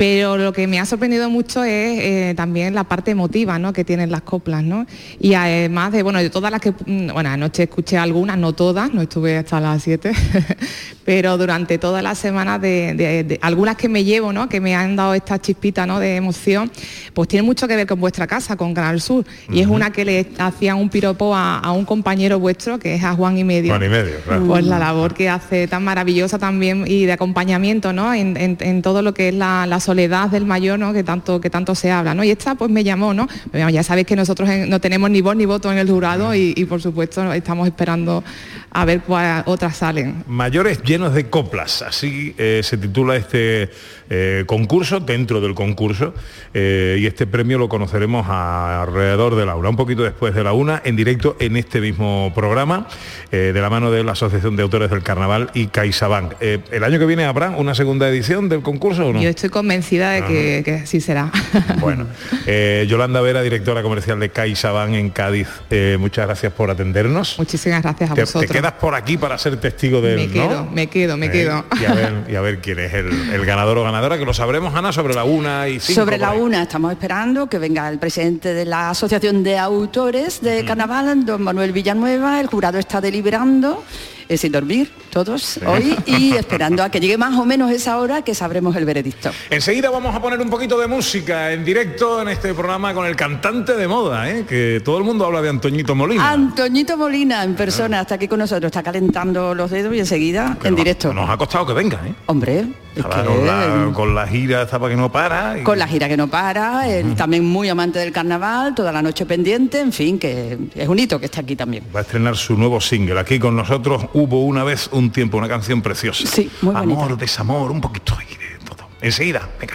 O: pero lo que me ha sorprendido mucho es eh, también la parte emotiva ¿no? que tienen las coplas, ¿no? Y además de, bueno, de todas las que, mm, bueno, anoche escuché algunas, no todas, no estuve hasta las 7, pero durante toda la semana de, de- de- algunas que me llevo, ¿no? Que me han dado esta chispita, ¿no? De emoción, pues tiene mucho que ver con vuestra casa, con Canal Sur. Y es una que le hacían un piropo a, a un compañero vuestro, que es a Juan y medio.
C: Juan y medio, claro.
O: Pues la labor que hace tan maravillosa también y de acompañamiento, ¿no? En, en- en todo lo que es la, la soledad del mayor, ¿no? Que tanto, que tanto se habla, ¿no? Y esta pues me llamó, ¿no? Ya sabéis que nosotros en- no tenemos ni voz ni voto en el jurado y, y, por supuesto estamos esperando a ver cuál otras salen.
C: Mayores llenos de coplas, así eh, se titula este eh, concurso, dentro del concurso, eh, y este premio lo conoceremos a- alrededor de la una, un poquito después de la una, en directo en este mismo programa, de la mano de la Asociación de Autores del Carnaval y CaixaBank. ¿El año que viene habrá una segunda edición del concurso o no?
O: Yo estoy convencida de que, que sí será.
C: Bueno, eh, Yolanda Vera, directora comercial de CaixaBank en Cádiz, eh, muchas gracias por atendernos.
O: Muchísimas gracias a
C: Te,
O: vosotros.
C: te quedas por aquí para ser testigo del
O: me
C: ¿no?
O: quedo, me quedo, me
C: Eh,
O: quedo.
C: Y a ver, y a ver quién es el, el ganador o ganadora, que lo sabremos, Ana, sobre la una y cinco.
D: Sobre la
C: ahí.
D: una estamos esperando que venga el presidente de la Asociación de Autores de Carnaval, don Manuel Villanueva. El jurado está deliberando, eh, sin dormir, todos hoy, y esperando a que llegue más o menos esa hora que sabremos el veredicto.
C: Enseguida vamos a poner un poquito de música en directo en este programa con el cantante de moda, ¿eh? que todo el mundo habla de Antoñito Molina.
D: Antoñito Molina en persona está aquí con nosotros, está calentando los dedos y enseguida en directo.
C: Nos ha costado que venga, ¿eh?
D: Hombre,
C: con, la, con la gira estaba que no para. y-
D: con la gira que no para, él también muy amante del carnaval, toda la noche pendiente, en fin, que es un hito que está aquí también.
C: Va a estrenar su nuevo single. Aquí con nosotros hubo una vez un tiempo, una canción preciosa.
D: Sí, muy bonita.
C: Amor, desamor, un poquito de todo. Enseguida, venga.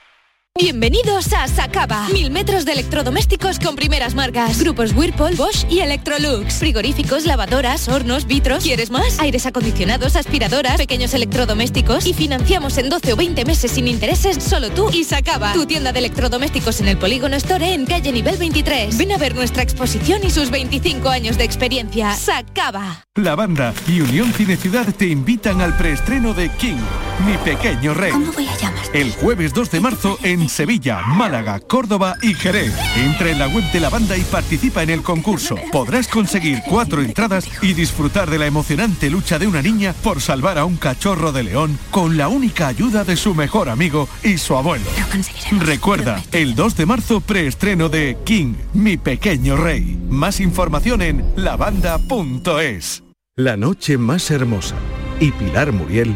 Q: Bienvenidos a Sacaba. Mil metros de electrodomésticos con primeras marcas. Grupos Whirlpool, Bosch y Electrolux. Frigoríficos, lavadoras, hornos, vitros. ¿Quieres más? Aires acondicionados, aspiradoras, pequeños electrodomésticos. Y financiamos en 12 o 20 meses sin intereses solo tú y Sacaba. Tu tienda de electrodomésticos en el Polígono Store en calle nivel 23. Ven a ver nuestra exposición y sus 25 años de experiencia. Sacaba.
I: La banda y Unión Cine Ciudad te invitan al preestreno de King, mi pequeño rey.
Q: ¿Cómo voy a llamar?
I: El jueves 2 de marzo en Sevilla, Málaga, Córdoba y Jerez. Entra en la web de la banda y participa en el concurso. Podrás conseguir cuatro entradas y disfrutar de la emocionante lucha de una niña por salvar a un cachorro de león con la única ayuda de su mejor amigo y su abuelo. Recuerda, el 2 de marzo preestreno de King, mi pequeño rey. Más información en lavanda.es.
R: La noche más hermosa y Pilar Muriel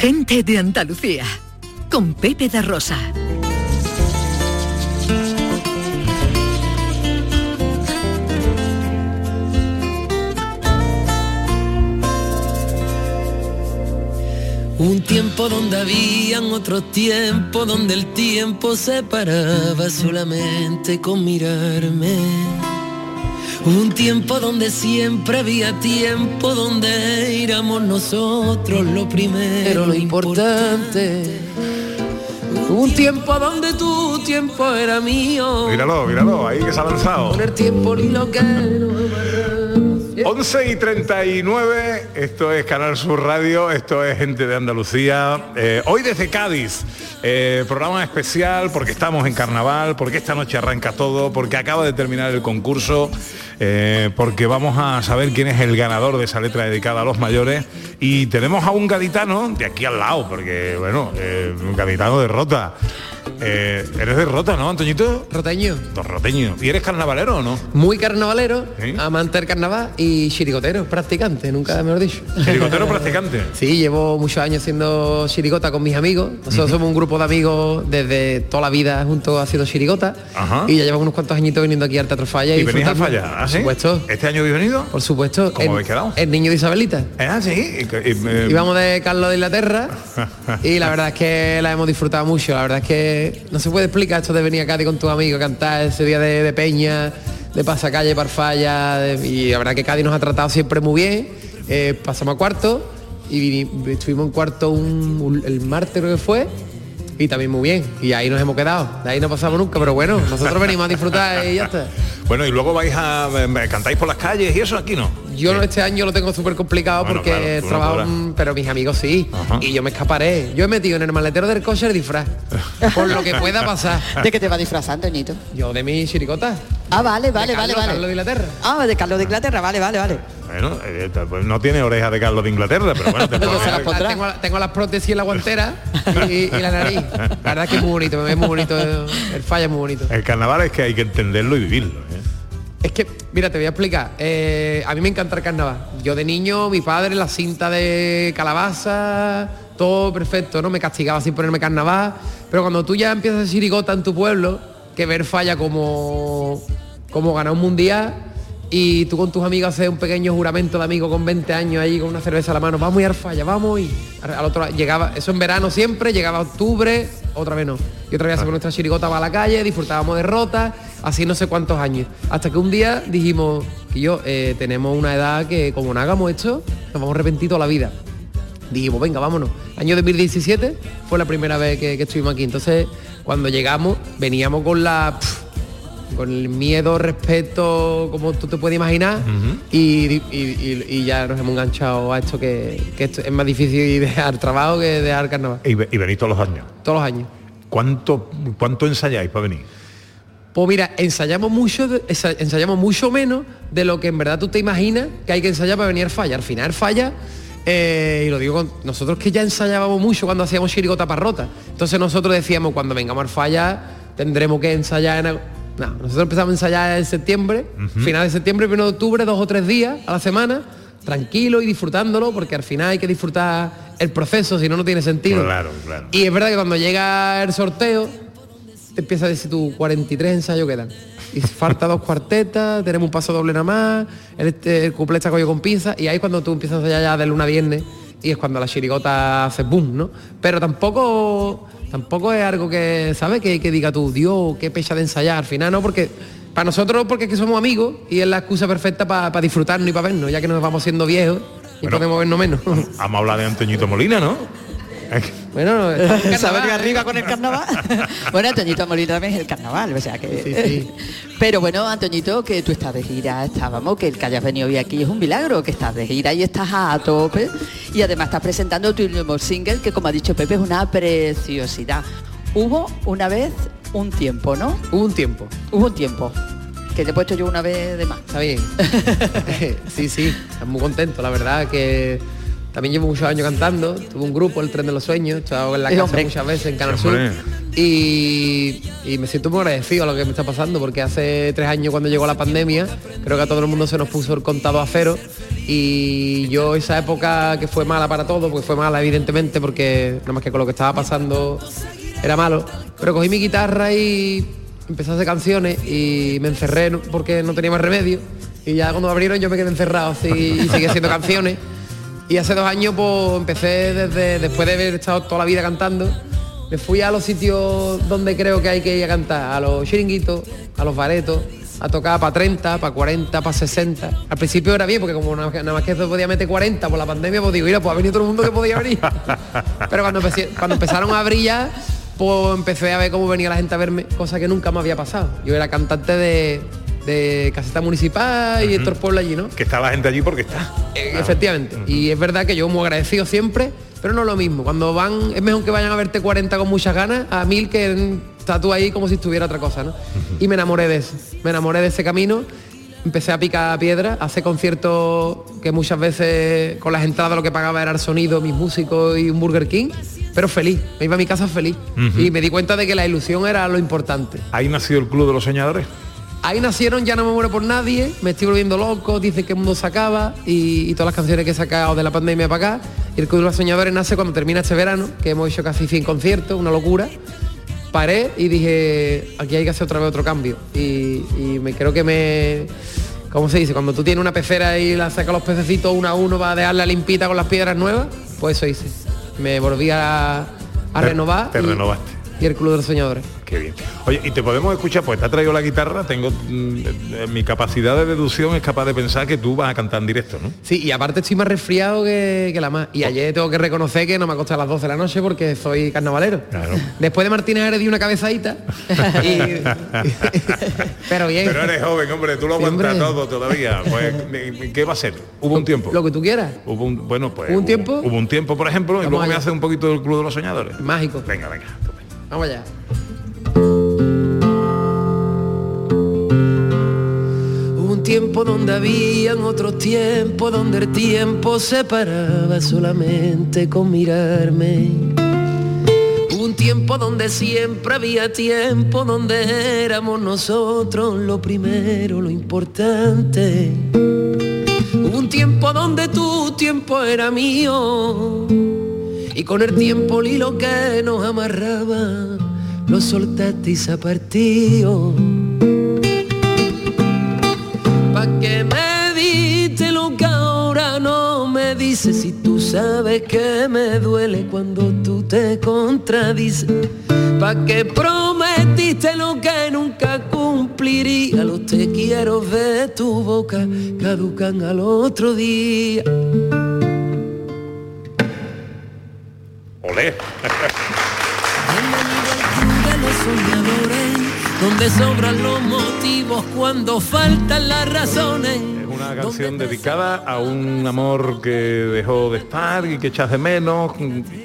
A: Gente de Andalucía. Con Pepe da Rosa.
S: Un tiempo donde habían otros tiempos, donde el tiempo se paraba solamente con mirarme. Un tiempo donde siempre había tiempo, donde éramos nosotros lo primero, lo importante. Un tiempo donde tu tiempo era mío.
C: Míralo, míralo, ahí que se ha lanzado.
S: Con el tiempo ni lo que no
C: 11 y 39, esto es Canal Sur Radio, esto es Gente de Andalucía. Eh, hoy desde Cádiz, eh, programa especial porque estamos en carnaval, porque esta noche arranca todo, porque acaba de terminar el concurso, eh, porque vamos a saber quién es el ganador de esa letra dedicada a los mayores. Y tenemos a un gaditano de aquí al lado, porque bueno, un gaditano de Rota. eres de Rota, ¿no, Antoñito?
S: Roteño.
C: Roteño. ¿Y eres carnavalero o no?
S: Muy carnavalero, amante del carnaval y chirigotero, practicante, nunca mejor dicho.
C: ¿Chirigotero practicante?
S: Sí, llevo muchos años haciendo chirigota con mis amigos. Nosotros somos un grupo de amigos desde toda la vida juntos haciendo chirigota. Y ya llevamos unos cuantos añitos viniendo aquí al Teatro Falla.
C: ¿Y, venís a Falla? ¿Ah,
S: Por supuesto.
C: ¿Este año habéis venido?
S: Por supuesto.
C: ¿Cómo habéis quedado?
S: El niño de Isabelita.
C: Ah, sí.
S: Y, Íbamos de Carlos de Inglaterra y la verdad es que la hemos disfrutado mucho. La verdad es que no se puede explicar esto de venir a Cádiz con tus amigos, cantar ese día de, de peña de pasacalle, parfalla, de, y la verdad que Cádiz nos ha tratado siempre muy bien. Eh, pasamos a cuarto y estuvimos en cuarto un- un- el martes creo que fue y también muy bien. Y ahí nos hemos quedado. De ahí no pasamos nunca, pero bueno, nosotros venimos a disfrutar y ya está.
C: Bueno, y luego vais a... eh, cantáis por las calles y eso aquí no.
S: Yo no este año lo tengo súper complicado
C: Bueno,
S: porque
C: claro, no
S: trabajo, mm, pero mis amigos sí. Y yo me escaparé. Yo he metido en el maletero del coche el disfraz. por lo que pueda pasar.
D: ¿De qué te va disfrazando, Ñito?
S: Yo de mi chiricota.
D: Ah, vale, vale,
S: De
D: vale,
S: Carlos,
D: vale.
S: Carlos de Inglaterra.
D: Ah, de Carlos de Inglaterra, vale, vale, vale.
C: Bueno, eh, pues no tiene orejas de Carlos de Inglaterra, pero bueno, te puedo-
S: tengo, tengo las prótesis en la guantera y, y la nariz. La verdad es que es muy bonito, me ve muy bonito. El falla es muy bonito.
C: El carnaval es que hay que entenderlo y vivirlo.
S: Es que, mira, te voy a explicar. Eh, a mí me encanta el carnaval. Yo de niño, mi padre, la cinta de calabaza, todo perfecto, ¿no? Me castigaba sin ponerme carnaval. Pero cuando tú ya empiezas a chirigota en tu pueblo, que ver falla como, como ganar un mundial, y tú con tus amigos haces un pequeño juramento de amigo con 20 años ahí con una cerveza a la mano, vamos a ir al falla, vamos y al otro lado, llegaba, eso en verano siempre, llegaba octubre, otra vez no. Y otra vez hacemos nuestra chirigota para la calle, disfrutábamos de rota, así no sé cuántos años. Hasta que un día dijimos que yo eh, tenemos una edad que como no hagamos esto, nos vamos a arrepentir toda la vida. Dijimos, venga, vámonos. Año 2017 fue la primera vez que, que estuvimos aquí. Entonces, cuando llegamos, veníamos con la con el miedo, respeto, como tú te puedes imaginar, y, y- y- y ya nos hemos enganchado a esto que, que esto es más difícil dejar trabajo que dejar carnaval.
C: Y, ve- y venís todos los años.
S: Todos los años.
C: ¿Cuánto, cuánto ensayáis para venir?
S: Pues mira, ensayamos mucho, ensayamos mucho menos de lo que en verdad tú te imaginas que hay que ensayar para venir falla. Al final falla, eh, y lo digo con nosotros que ya ensayábamos mucho cuando hacíamos chirigota parrota. Entonces nosotros decíamos, cuando vengamos al falla, tendremos que ensayar en... al- No, nosotros empezamos a ensayar en septiembre, final de septiembre, primero de octubre, dos o tres días a la semana, tranquilo y disfrutándolo, porque al final hay que disfrutar el proceso, si no, no tiene sentido.
C: Claro, claro.
S: Y es verdad que cuando llega el sorteo, te empieza a decir tú 43 ensayos quedan. Y falta dos cuartetas, tenemos un paso doble nada más, el, este, el cuplé está cogido con pinza, y ahí cuando tú empiezas a ensayar ya de luna a viernes, y es cuando la chirigota hace boom, ¿no? Pero tampoco tampoco es algo que, ¿sabes? Que, que diga tú, Dios, qué pecha de ensayar. Al final, ¿no? Porque para nosotros, porque es que somos amigos y es la excusa perfecta para disfrutarnos y para vernos, ya que nos vamos siendo viejos y podemos vernos menos.
C: Vamos a hablar de Antoñito Molina, ¿no?
S: Bueno,
D: saber arriba con el carnaval. bueno, Antoñito Molina también es el carnaval, o sea que. Pero bueno, Antoñito, que tú estás de gira, estábamos, que el que hayas venido hoy aquí es un milagro, que estás de gira y estás a tope. Y además estás presentando tu nuevo single, que como ha dicho Pepe, es una preciosidad. Hubo una vez un tiempo, ¿no?
S: Hubo un tiempo.
D: Hubo un tiempo. Que te he puesto yo una vez de más.
S: Está bien. sí, sí, estás muy contento, la verdad que también llevo muchos años cantando, tuve un grupo, El Tren de los Sueños, he estado en la casa
D: hombre.
S: muchas veces en Canal Sur. Y, y me siento muy agradecido a lo que me está pasando porque hace tres años cuando llegó la pandemia creo que a todo el mundo se nos puso el contado a cero. Y yo esa época que fue mala para todos, porque fue mala evidentemente porque nada más que con lo que estaba pasando era malo, pero cogí mi guitarra y empecé a hacer canciones y me encerré porque no tenía más remedio. Y ya cuando abrieron yo me quedé encerrado así, y seguí haciendo canciones y hace dos años pues empecé desde después de haber estado toda la vida cantando me fui a los sitios donde creo que hay que ir a cantar, a los chiringuitos, a los baretos, a tocar para 30, para 40, para 60. Al principio era bien, porque como nada, más que se podía meter 40 por la pandemia, pues digo, mira, pues ha venido todo el mundo que podía venir. Pero cuando, empecé- cuando empezaron a abrir ya, pues empecé a ver cómo venía la gente a verme, cosa que nunca me había pasado. Yo era cantante de, de caseta municipal y estos pueblos allí, ¿no?
C: Que está la gente allí porque está.
S: Eh, Efectivamente. Y es verdad que yo muy agradecido siempre, pero no es lo mismo. Cuando van, es mejor que vayan a verte 40 con muchas ganas, a mil que estás tú ahí como si estuviera otra cosa, ¿no? Y me enamoré de eso. Me enamoré de ese camino. Empecé a picar piedra, a hacer conciertos que muchas veces con las entradas lo que pagaba era el sonido, mis músicos y un Burger King, pero feliz. Me iba a mi casa feliz. Y me di cuenta de que la ilusión era lo importante.
C: Ahí nació el Club de los Soñadores.
S: Ahí nacieron Ya no me muero por nadie, me estoy volviendo loco, dice que el mundo se acaba y, y todas las canciones que he sacado de la pandemia para acá. Y el Club de los Soñadores nace cuando termina este verano, que hemos hecho casi 100 conciertos, una locura. Paré y dije, aquí hay que hacer otra vez otro cambio. Y, y me creo que me... ¿Cómo se dice? Cuando tú tienes una pecera y la sacas los pececitos uno a uno para dejarla limpita con las piedras nuevas, pues eso hice. Me volví a, a
C: Te-
S: renovar.
C: te
S: y-
C: renovaste.
S: Y el Club de los Soñadores.
C: Qué bien. Oye, y te podemos escuchar, pues te ha traído la guitarra, tengo mm, mi capacidad de deducción es capaz de pensar que tú vas a cantar en directo, ¿no?
S: Sí, y aparte estoy más resfriado que, que la más.
C: Oh.
S: Y ayer tengo que reconocer que no me acosté a las 12 de la noche porque soy carnavalero. Después de Martínez Ares di una cabezadita. y- pero bien.
C: Pero eres joven, hombre, tú lo
S: Sí,
C: aguantas
S: hombre.
C: todo todavía. Pues, ¿qué va a ser? Hubo un tiempo.
S: Lo que tú quieras.
C: Hubo un, bueno, pues.
S: ¿Hubo un tiempo?
C: Hubo un tiempo, por ejemplo, y luego me
S: allá.
C: hace un poquito del Club de los Soñadores.
S: Mágico.
C: Venga, venga.
S: Vamos allá. Un tiempo donde habían otros tiempos, donde el tiempo se paraba solamente con mirarme. Un tiempo donde siempre había tiempo, donde éramos nosotros lo primero, lo importante. Un tiempo donde tu tiempo era mío y con el tiempo el hilo que nos amarraba lo soltaste y se partió. Pa' que me diste lo que ahora no me dices si tú sabes que me duele cuando tú te contradices. Pa' que prometiste lo que nunca cumpliría. Los te quiero de tu boca caducan al otro día.
C: Olé.
S: de los soñadores, donde sobran los motivos cuando faltan las razones.
C: Es una canción dedicada a un amor que dejó de estar y que echas de menos.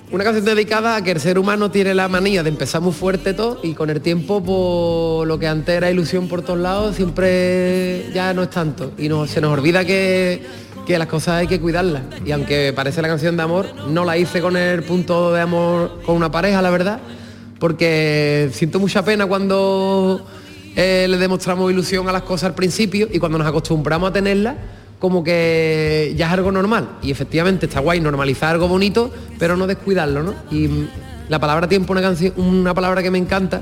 S: Una canción dedicada a que el ser humano tiene la manía de empezar muy fuerte todo y con el tiempo por lo que antes era ilusión por todos lados siempre ya no es tanto y no, se nos olvida que, que las cosas hay que cuidarlas y aunque parece la canción de amor no la hice con el punto de amor con una pareja la verdad porque siento mucha pena cuando eh, le demostramos ilusión a las cosas al principio y cuando nos acostumbramos a tenerlas como que ya es algo normal. Y efectivamente está guay normalizar algo bonito, pero no descuidarlo, ¿no? Y la palabra tiempo, una canción, una palabra que me encanta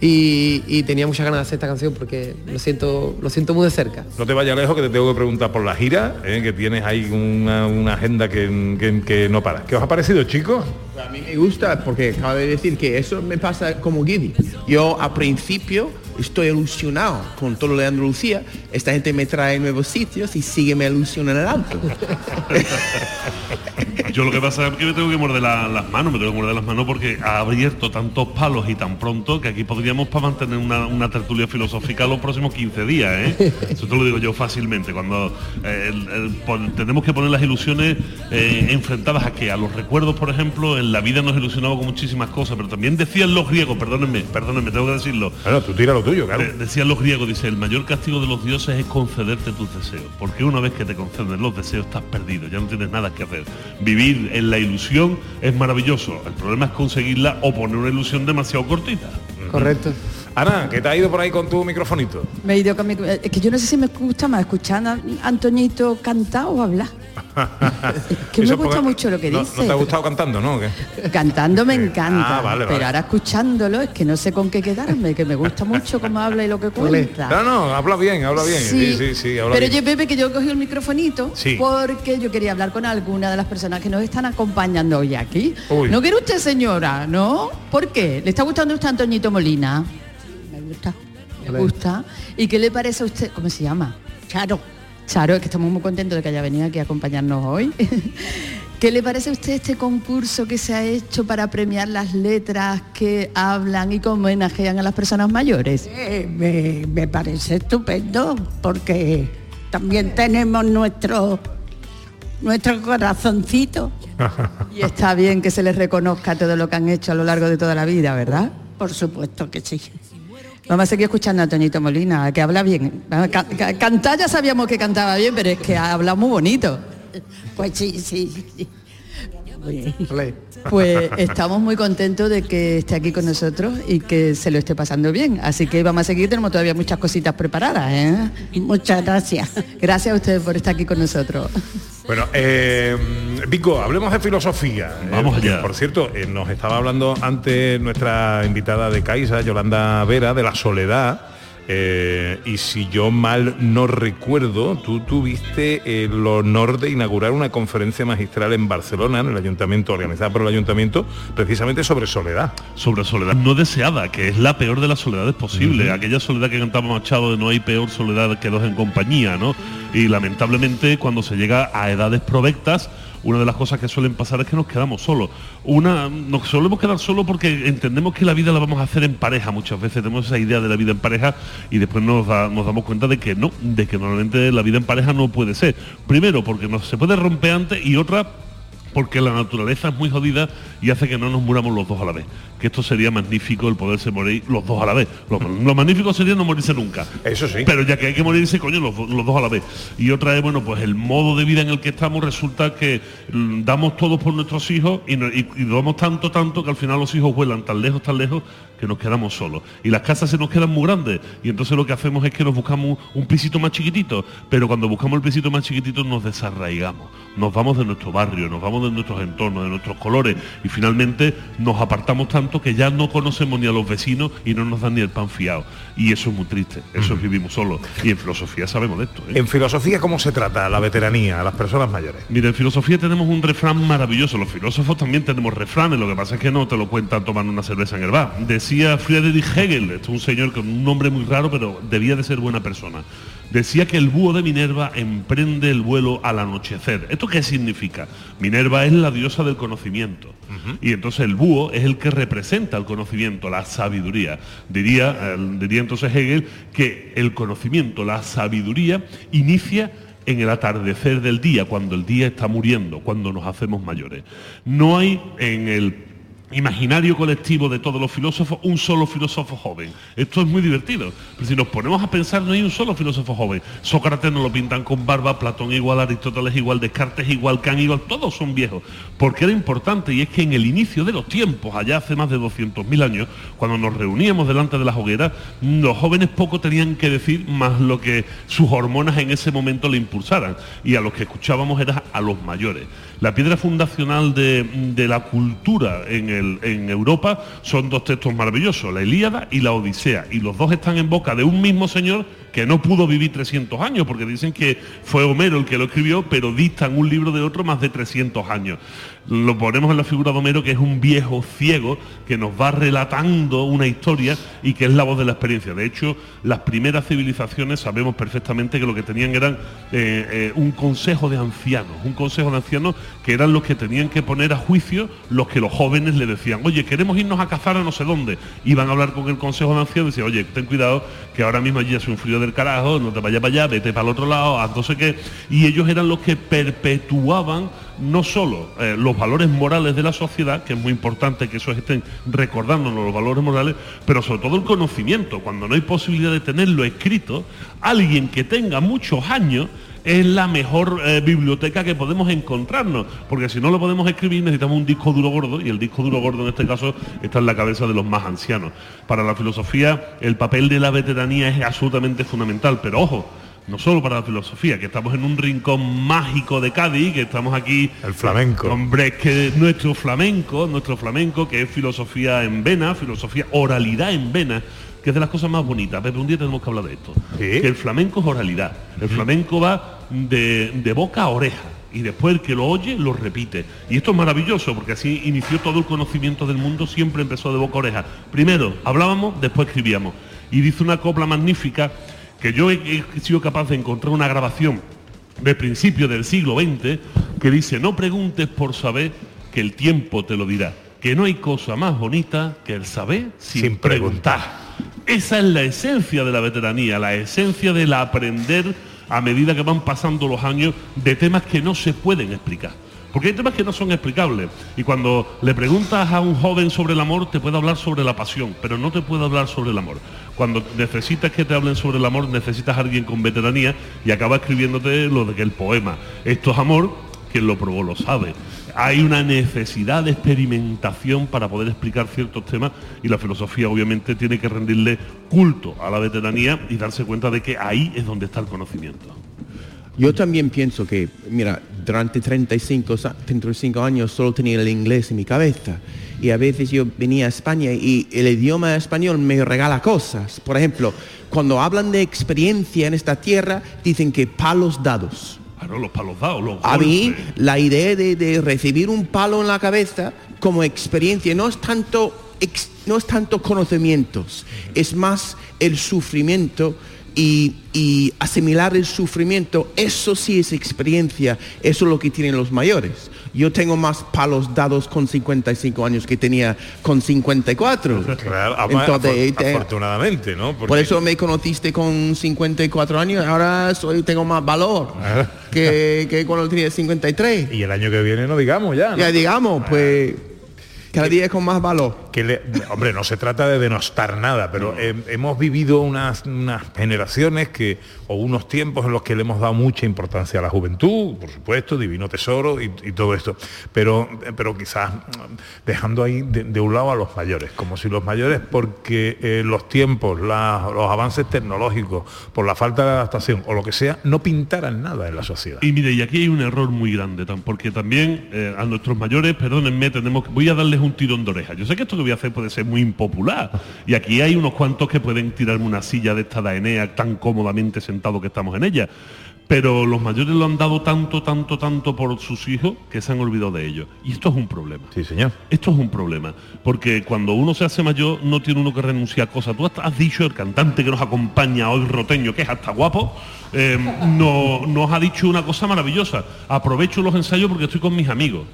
S: y, y tenía muchas ganas de hacer esta canción porque lo siento, lo siento muy de cerca.
C: No te vayas lejos que te tengo que preguntar por la gira, ¿eh? que tienes ahí una, una agenda que, que- que no para. ¿Qué os ha parecido, chicos?
G: A mí me gusta porque acabo de decir que eso me pasa como Giddy. Yo al principio estoy ilusionado con todo lo de Andalucía. Esta gente me trae nuevos sitios y sigue me ilusiona en el auto.
F: Yo lo que pasa es que me tengo que morder la- las manos, me tengo que morder las manos porque ha abierto tantos palos y tan pronto que aquí podríamos para mantener una, una tertulia filosófica los próximos 15 días, ¿eh? Eso te lo digo yo fácilmente. Cuando eh, el- el- pon- tenemos que poner las ilusiones eh, enfrentadas a que a los recuerdos, por ejemplo, en la vida nos ilusionaba con muchísimas cosas, pero también decían los griegos, perdónenme, perdónenme, tengo que decirlo.
C: Bueno, tú tira lo tuyo, claro.
F: De- decían los griegos, dice, el mayor castigo de los dioses es concederte tus deseos, porque una vez que te conceden los deseos estás perdido, ya no tienes nada que hacer. Vivir en la ilusión es maravilloso, el problema es conseguirla o poner una ilusión demasiado cortita.
S: Correcto.
C: Ana, ¿qué te ha ido por ahí con tu microfonito?
D: Me he ido con mi... Es que yo no sé si me gusta más escuchar a Antoñito cantar o hablar. Que me gusta mucho lo que
C: no,
D: dice.
C: ¿No te ha gustado cantando, no?
D: Cantando me encanta,
C: Ah, vale,
D: pero ahora escuchándolo es que no sé con qué quedarme, que me gusta mucho cómo habla y lo que cuenta.
C: No, no, habla bien, habla bien. Sí,
D: Sí,
C: sí, sí, habla
D: Pero
C: bien.
D: yo, Pepe, que yo cogí el microfonito
C: Sí.
D: porque yo quería hablar con alguna de las personas que nos están acompañando hoy aquí.
C: Uy.
D: ¿No quiere usted, señora? ¿No? ¿Por qué? ¿Le está gustando usted Antoñito Molina? Me gusta. Me gusta. ¿Y qué le parece a usted? ¿Cómo se llama? Charo. Charo, es que estamos muy contentos de que haya venido aquí a acompañarnos hoy. ¿Qué le parece a usted este concurso que se ha hecho para premiar las letras que hablan y que homenajean a las personas mayores?
T: Eh, me, me parece estupendo porque también tenemos nuestro nuestro corazoncito.
D: Y está bien que se les reconozca todo lo que han hecho a lo largo de toda la vida, ¿verdad?
T: Por supuesto que sí.
D: Vamos a seguir escuchando a Toñito Molina, que habla bien. Ca- ca- Cantar ya sabíamos que cantaba bien, pero es que habla muy bonito.
T: Pues sí. sí.
D: Pues estamos muy contentos de que esté aquí con nosotros y que se lo esté pasando bien. Así que vamos a seguir, tenemos todavía muchas cositas preparadas. ¿eh?
T: Muchas gracias.
D: Gracias a ustedes por estar aquí con nosotros.
C: Bueno, eh, Vico, hablemos de filosofía.
F: Vamos
C: Eh,
F: allá.
C: Por cierto, eh, nos estaba hablando antes nuestra invitada de Caixa, Yolanda Vera, de la soledad. Eh, y si yo mal no recuerdo, tú tuviste el honor de inaugurar una conferencia magistral en Barcelona, en el ayuntamiento, organizada por el ayuntamiento, precisamente sobre soledad.
F: Sobre soledad no deseada, que es la peor de las soledades posibles.
C: Ujú.
F: Aquella soledad que cantaba Machado de no hay peor soledad que dos en compañía, ¿no? Y lamentablemente cuando se llega a edades provectas, una de las cosas que suelen pasar es que nos quedamos solos. Una, nos solemos quedar solos porque entendemos que la vida la vamos a hacer en pareja muchas veces, tenemos esa idea de la vida en pareja y después nos, nos damos cuenta de que no, de que normalmente la vida en pareja no puede ser. Primero, porque no se puede romper antes y otra porque la naturaleza es muy jodida y hace que no nos muramos los dos a la vez. Que esto sería magnífico el poderse morir los dos a la vez. Lo, lo magnífico sería no morirse nunca.
C: Eso sí.
F: Pero ya que hay que morirse, coño, los, los dos a la vez. Y otra es, bueno, pues el modo de vida en el que estamos resulta que mm, damos todos por nuestros hijos y, no- y- y damos tanto, tanto que al final los hijos vuelan tan lejos, tan lejos que nos quedamos solos. Y las casas se nos quedan muy grandes. Y entonces lo que hacemos es que nos buscamos un pisito más chiquitito. Pero cuando buscamos el pisito más chiquitito nos desarraigamos. Nos vamos de nuestro barrio, nos vamos de nuestros entornos, de nuestros colores. Y finalmente nos apartamos tanto que ya no conocemos ni a los vecinos y no nos dan ni el pan fiado. Y eso es muy triste. Eso es vivimos solos. Y en filosofía sabemos de esto. ¿eh?
C: En filosofía, ¿cómo se trata la veteranía, a las personas mayores?
F: Mira, en filosofía tenemos un refrán maravilloso. Los filósofos también tenemos refranes, lo que pasa es que no te lo cuentan tomando una cerveza en el bar. Decía Friedrich Hegel, es un señor con un nombre muy raro, pero debía de ser buena persona. Decía que el búho de Minerva emprende el vuelo al anochecer. ¿Esto qué significa? Minerva es la diosa del conocimiento. Y entonces el búho es el que representa el conocimiento, la sabiduría. Diría, eh, diría entonces Hegel que el conocimiento, la sabiduría, inicia en el atardecer del día, cuando el día está muriendo, cuando nos hacemos mayores. No hay en el imaginario colectivo de todos los filósofos un solo filósofo joven. Esto es muy divertido. Pero si nos ponemos a pensar, no hay un solo filósofo joven. Sócrates nos lo pintan con barba, Platón igual, Aristóteles igual, Descartes igual, Kant igual, todos son viejos. Porque era importante y es que en el inicio de los tiempos, allá hace más de 200.000 años, cuando nos reuníamos delante de las hogueras, los jóvenes poco tenían que decir más lo que sus hormonas en ese momento le impulsaran. Y a los que escuchábamos era a los mayores. La piedra fundacional de, la cultura en Europa son dos textos maravillosos, la Ilíada y la Odisea, y los dos están en boca de un mismo señor que no pudo vivir 300 años, porque dicen que fue Homero el que lo escribió, pero distan un libro de otro más de 300 años. Lo ponemos en la figura de Homero, que es un viejo ciego que nos va relatando una historia y que es la voz de la experiencia. De hecho, las primeras civilizaciones sabemos perfectamente que lo que tenían eran eh, eh, un consejo de ancianos, un consejo de ancianos que eran los que tenían que poner a juicio los que los jóvenes le decían, oye, queremos irnos a cazar a no sé dónde. Iban a hablar con el consejo de ancianos y decían, oye, ten cuidado, que ahora mismo allí hace un frío del carajo, no te vayas para allá, vete para el otro lado, haz no sé qué. Y ellos eran los que perpetuaban no solo eh, los valores morales de la sociedad, que es muy importante que esos estén recordándonos los valores morales, pero sobre todo el conocimiento. Cuando no hay posibilidad de tenerlo escrito, alguien que tenga muchos años es la mejor eh, biblioteca que podemos encontrarnos, porque si no lo podemos escribir necesitamos un disco duro gordo y el disco duro gordo en este caso está en la cabeza de los más ancianos. Para la filosofía el papel de la veteranía es absolutamente fundamental, pero ojo, no solo para la filosofía, que estamos en un rincón mágico de Cádiz, que estamos aquí...
C: El flamenco.
F: Hombre, es que nuestro flamenco, nuestro flamenco, que es filosofía en vena, filosofía, oralidad en vena, que es de las cosas más bonitas. Pepe, un día tenemos que hablar de esto. Que el flamenco es oralidad. El flamenco va de, de boca a oreja. Y después el que lo oye lo repite. Y esto es maravilloso porque así inició todo el conocimiento del mundo, siempre empezó de boca a oreja. Primero hablábamos, después escribíamos. Y dice una copla magnífica que yo he, he sido capaz de encontrar una grabación de principio del siglo XX que dice, no preguntes por saber que el tiempo te lo dirá, que no hay cosa más bonita que el saber sin, preguntar. Esa es la esencia de la veteranía, la esencia del aprender a medida que van pasando los años de temas que no se pueden explicar. Porque hay temas que no son explicables. Y cuando le preguntas a un joven sobre el amor, te puede hablar sobre la pasión, pero no te puede hablar sobre el amor. Cuando necesitas que te hablen sobre el amor, necesitas a alguien con veteranía y acaba escribiéndote lo de que el poema, esto es amor, quien lo probó lo sabe. Hay una necesidad de experimentación para poder explicar ciertos temas y la filosofía obviamente tiene que rendirle culto a la veteranía y darse cuenta de que ahí es donde está el conocimiento.
G: Yo también pienso que, mira, durante 35, sa- 35 años solo tenía el inglés en mi cabeza. Y a veces yo venía a España y el idioma español me regala cosas. Por ejemplo, cuando hablan de experiencia en esta tierra, dicen que palos dados.
F: Claro, los palos dados, los
G: A mí la idea de, de recibir un palo en la cabeza como experiencia no es tanto ex- no es tanto conocimientos, es más el sufrimiento y, y asimilar el sufrimiento, eso sí es experiencia, eso es lo que tienen los mayores. Yo tengo más palos dados con 55 años que tenía con 54.
C: Claro,
G: Entonces,
C: afor-
G: te-
C: afortunadamente, ¿no? Porque-
G: por eso me conociste con 54 años, ahora soy, tengo más valor que, que cuando tenía 53.
C: Y el año que viene no digamos ya. ¿no?
G: Ya digamos, pues cada día con más valor.
C: Que le- hombre, no se trata de denostar nada, pero eh, hemos vivido unas, unas generaciones que, o unos tiempos en los que le hemos dado mucha importancia a la juventud, por supuesto, divino tesoro y, y todo esto, pero, pero quizás dejando ahí de, de un lado a los mayores, como si los mayores, porque eh, los tiempos, la- los avances tecnológicos, por la falta de adaptación o lo que sea, no pintaran nada en la sociedad.
F: Y mire, y aquí hay un error muy grande, porque también eh, a nuestros mayores, perdónenme, tenemos que, voy a darles un tirón de oreja. Yo sé que esto que voy a hacer puede ser muy impopular. Y aquí hay unos cuantos que pueden tirarme una silla de esta de Enea tan cómodamente sentado que estamos en ella. Pero los mayores lo han dado tanto, tanto, tanto por sus hijos que se han olvidado de ellos. Y esto es un problema.
C: Sí, señor.
F: Esto es un problema. Porque cuando uno se hace mayor no tiene uno que renunciar a cosas. Tú has dicho, el cantante que nos acompaña hoy, Roteño, que es hasta guapo, eh, no- nos ha dicho una cosa maravillosa. Aprovecho los ensayos porque estoy con mis amigos.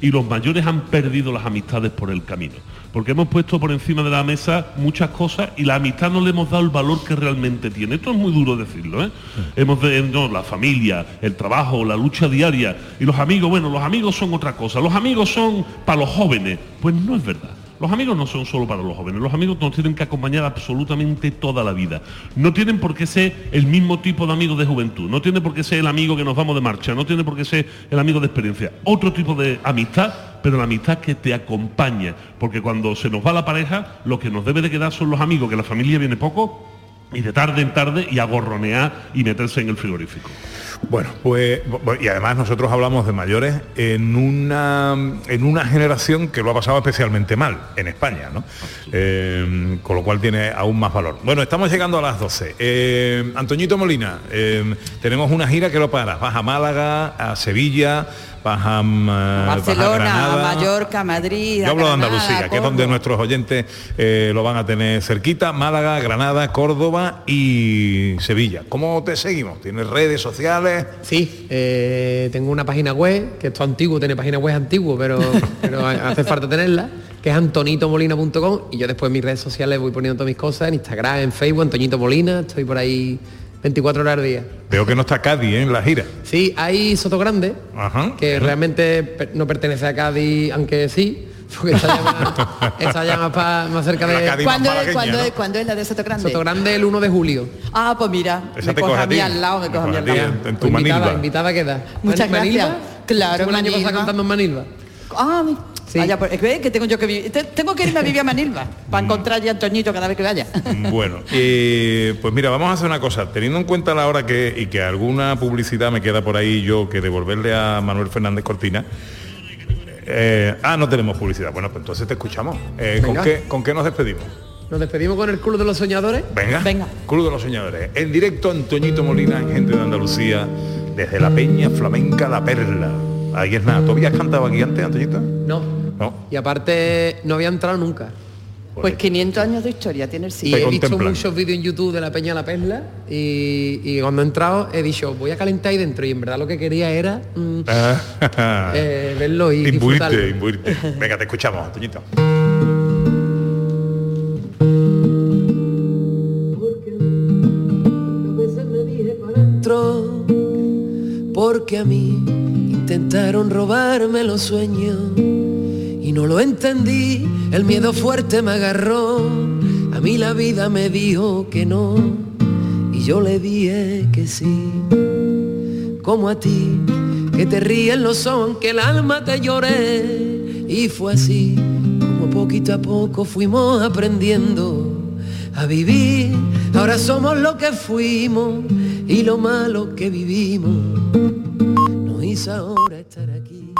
F: Y los mayores han perdido las amistades por el camino. Porque hemos puesto por encima de la mesa muchas cosas y la amistad no le hemos dado el valor que realmente tiene. Esto es muy duro decirlo, ¿eh? Hemos de, no, la familia, el trabajo, la lucha diaria. Y los amigos, bueno, los amigos son otra cosa. Los amigos son para los jóvenes. Pues no es verdad. Los amigos no son solo para los jóvenes, los amigos nos tienen que acompañar absolutamente toda la vida. No tienen por qué ser el mismo tipo de amigo de juventud, no tiene por qué ser el amigo que nos vamos de marcha, no tiene por qué ser el amigo de experiencia. Otro tipo de amistad, pero la amistad que te acompaña, porque cuando se nos va la pareja, lo que nos debe de quedar son los amigos, que la familia viene poco, y de tarde en tarde y a gorronear y meterse en el frigorífico.
C: Bueno, pues y además nosotros hablamos de mayores en una en una generación que lo ha pasado especialmente mal en España, ¿no? Eh, con lo cual tiene aún más valor. Bueno, estamos llegando a las 12. Eh, Antoñito Molina, eh, tenemos una gira que lo para. Vas a Málaga, a Sevilla, vas a
D: Barcelona,
C: Granada.
D: Mallorca, Madrid.
C: Yo hablo de Andalucía, que es donde nuestros oyentes eh, lo van a tener cerquita, Málaga, Granada, Córdoba y Sevilla. ¿Cómo te seguimos? ¿Tienes redes sociales?
S: Sí, eh, tengo una página web, que esto es antiguo, tiene página web antiguo, pero, pero hace falta tenerla, que es antonitomolina.com y yo después en mis redes sociales voy poniendo todas mis cosas, en Instagram, en Facebook, Antoñito Molina, estoy por ahí 24 horas al día.
C: Veo que no está Cádiz ¿eh? en la gira.
S: Sí, hay Soto Grande,
C: Ajá.
S: que realmente no pertenece a Cádiz, aunque sí, porque está ya más, está ya más, pa- más cerca de...
D: ¿Cuándo, es, cuándo es- cuándo es la de Soto Grande?
S: Soto Grande el 1 de julio.
D: Ah, pues mira,
S: Esa
D: me
S: te
D: coge
S: coge
D: a
S: a
D: mí al lado, me coge a mí al lado.
S: en tu invitada, invitada queda.
D: Muchas
S: Man-
D: gracias.
S: Manilva,
D: Claro,
S: el año pasado
D: Manilva.
S: cantando en Manilva.
D: Ah, vaya, pues, es que- tengo yo que vivir. te- Tengo que irme a vivir a Manilva para encontrar ya a Antoñito cada vez que vaya.
C: Bueno, eh, pues mira, vamos a hacer una cosa. Teniendo en cuenta la hora que y que alguna publicidad me queda por ahí yo que devolverle a Manuel Fernández Cortina. eh, ah, no tenemos publicidad. Bueno, pues entonces te escuchamos. Eh, ¿con, qué, ¿Con qué nos despedimos?
S: Nos despedimos con el Club de los Soñadores.
C: Venga. Venga. Club de los Soñadores. En directo Antoñito Molina en Gente de Andalucía, desde la Peña Flamenca La Perla. Ahí es nada. ¿Tú habías cantado aquí antes, Antoñito?
S: No.
C: No.
S: Y aparte no había entrado nunca.
D: Pues 500 años de historia tiene el
S: Y
D: sitio.
S: he visto muchos vídeos en YouTube de la Peña La Perla y, y cuando he entrado he dicho, voy a calentar ahí dentro y en verdad lo que quería era mm, eh, verlo y disfrutarlo.
C: Imbuirte, imbuirte. Venga, te escuchamos, Antoñito.
U: dentro, porque a mí intentaron robarme los sueños y no lo entendí, el miedo fuerte me agarró, a mí la vida me dijo que no y yo le dije que sí, como a ti, que te ríen los ojos, que el alma te lloré y fue así, como poquito a poco fuimos aprendiendo a vivir. Ahora somos lo que fuimos y lo malo que vivimos ahora estar aquí.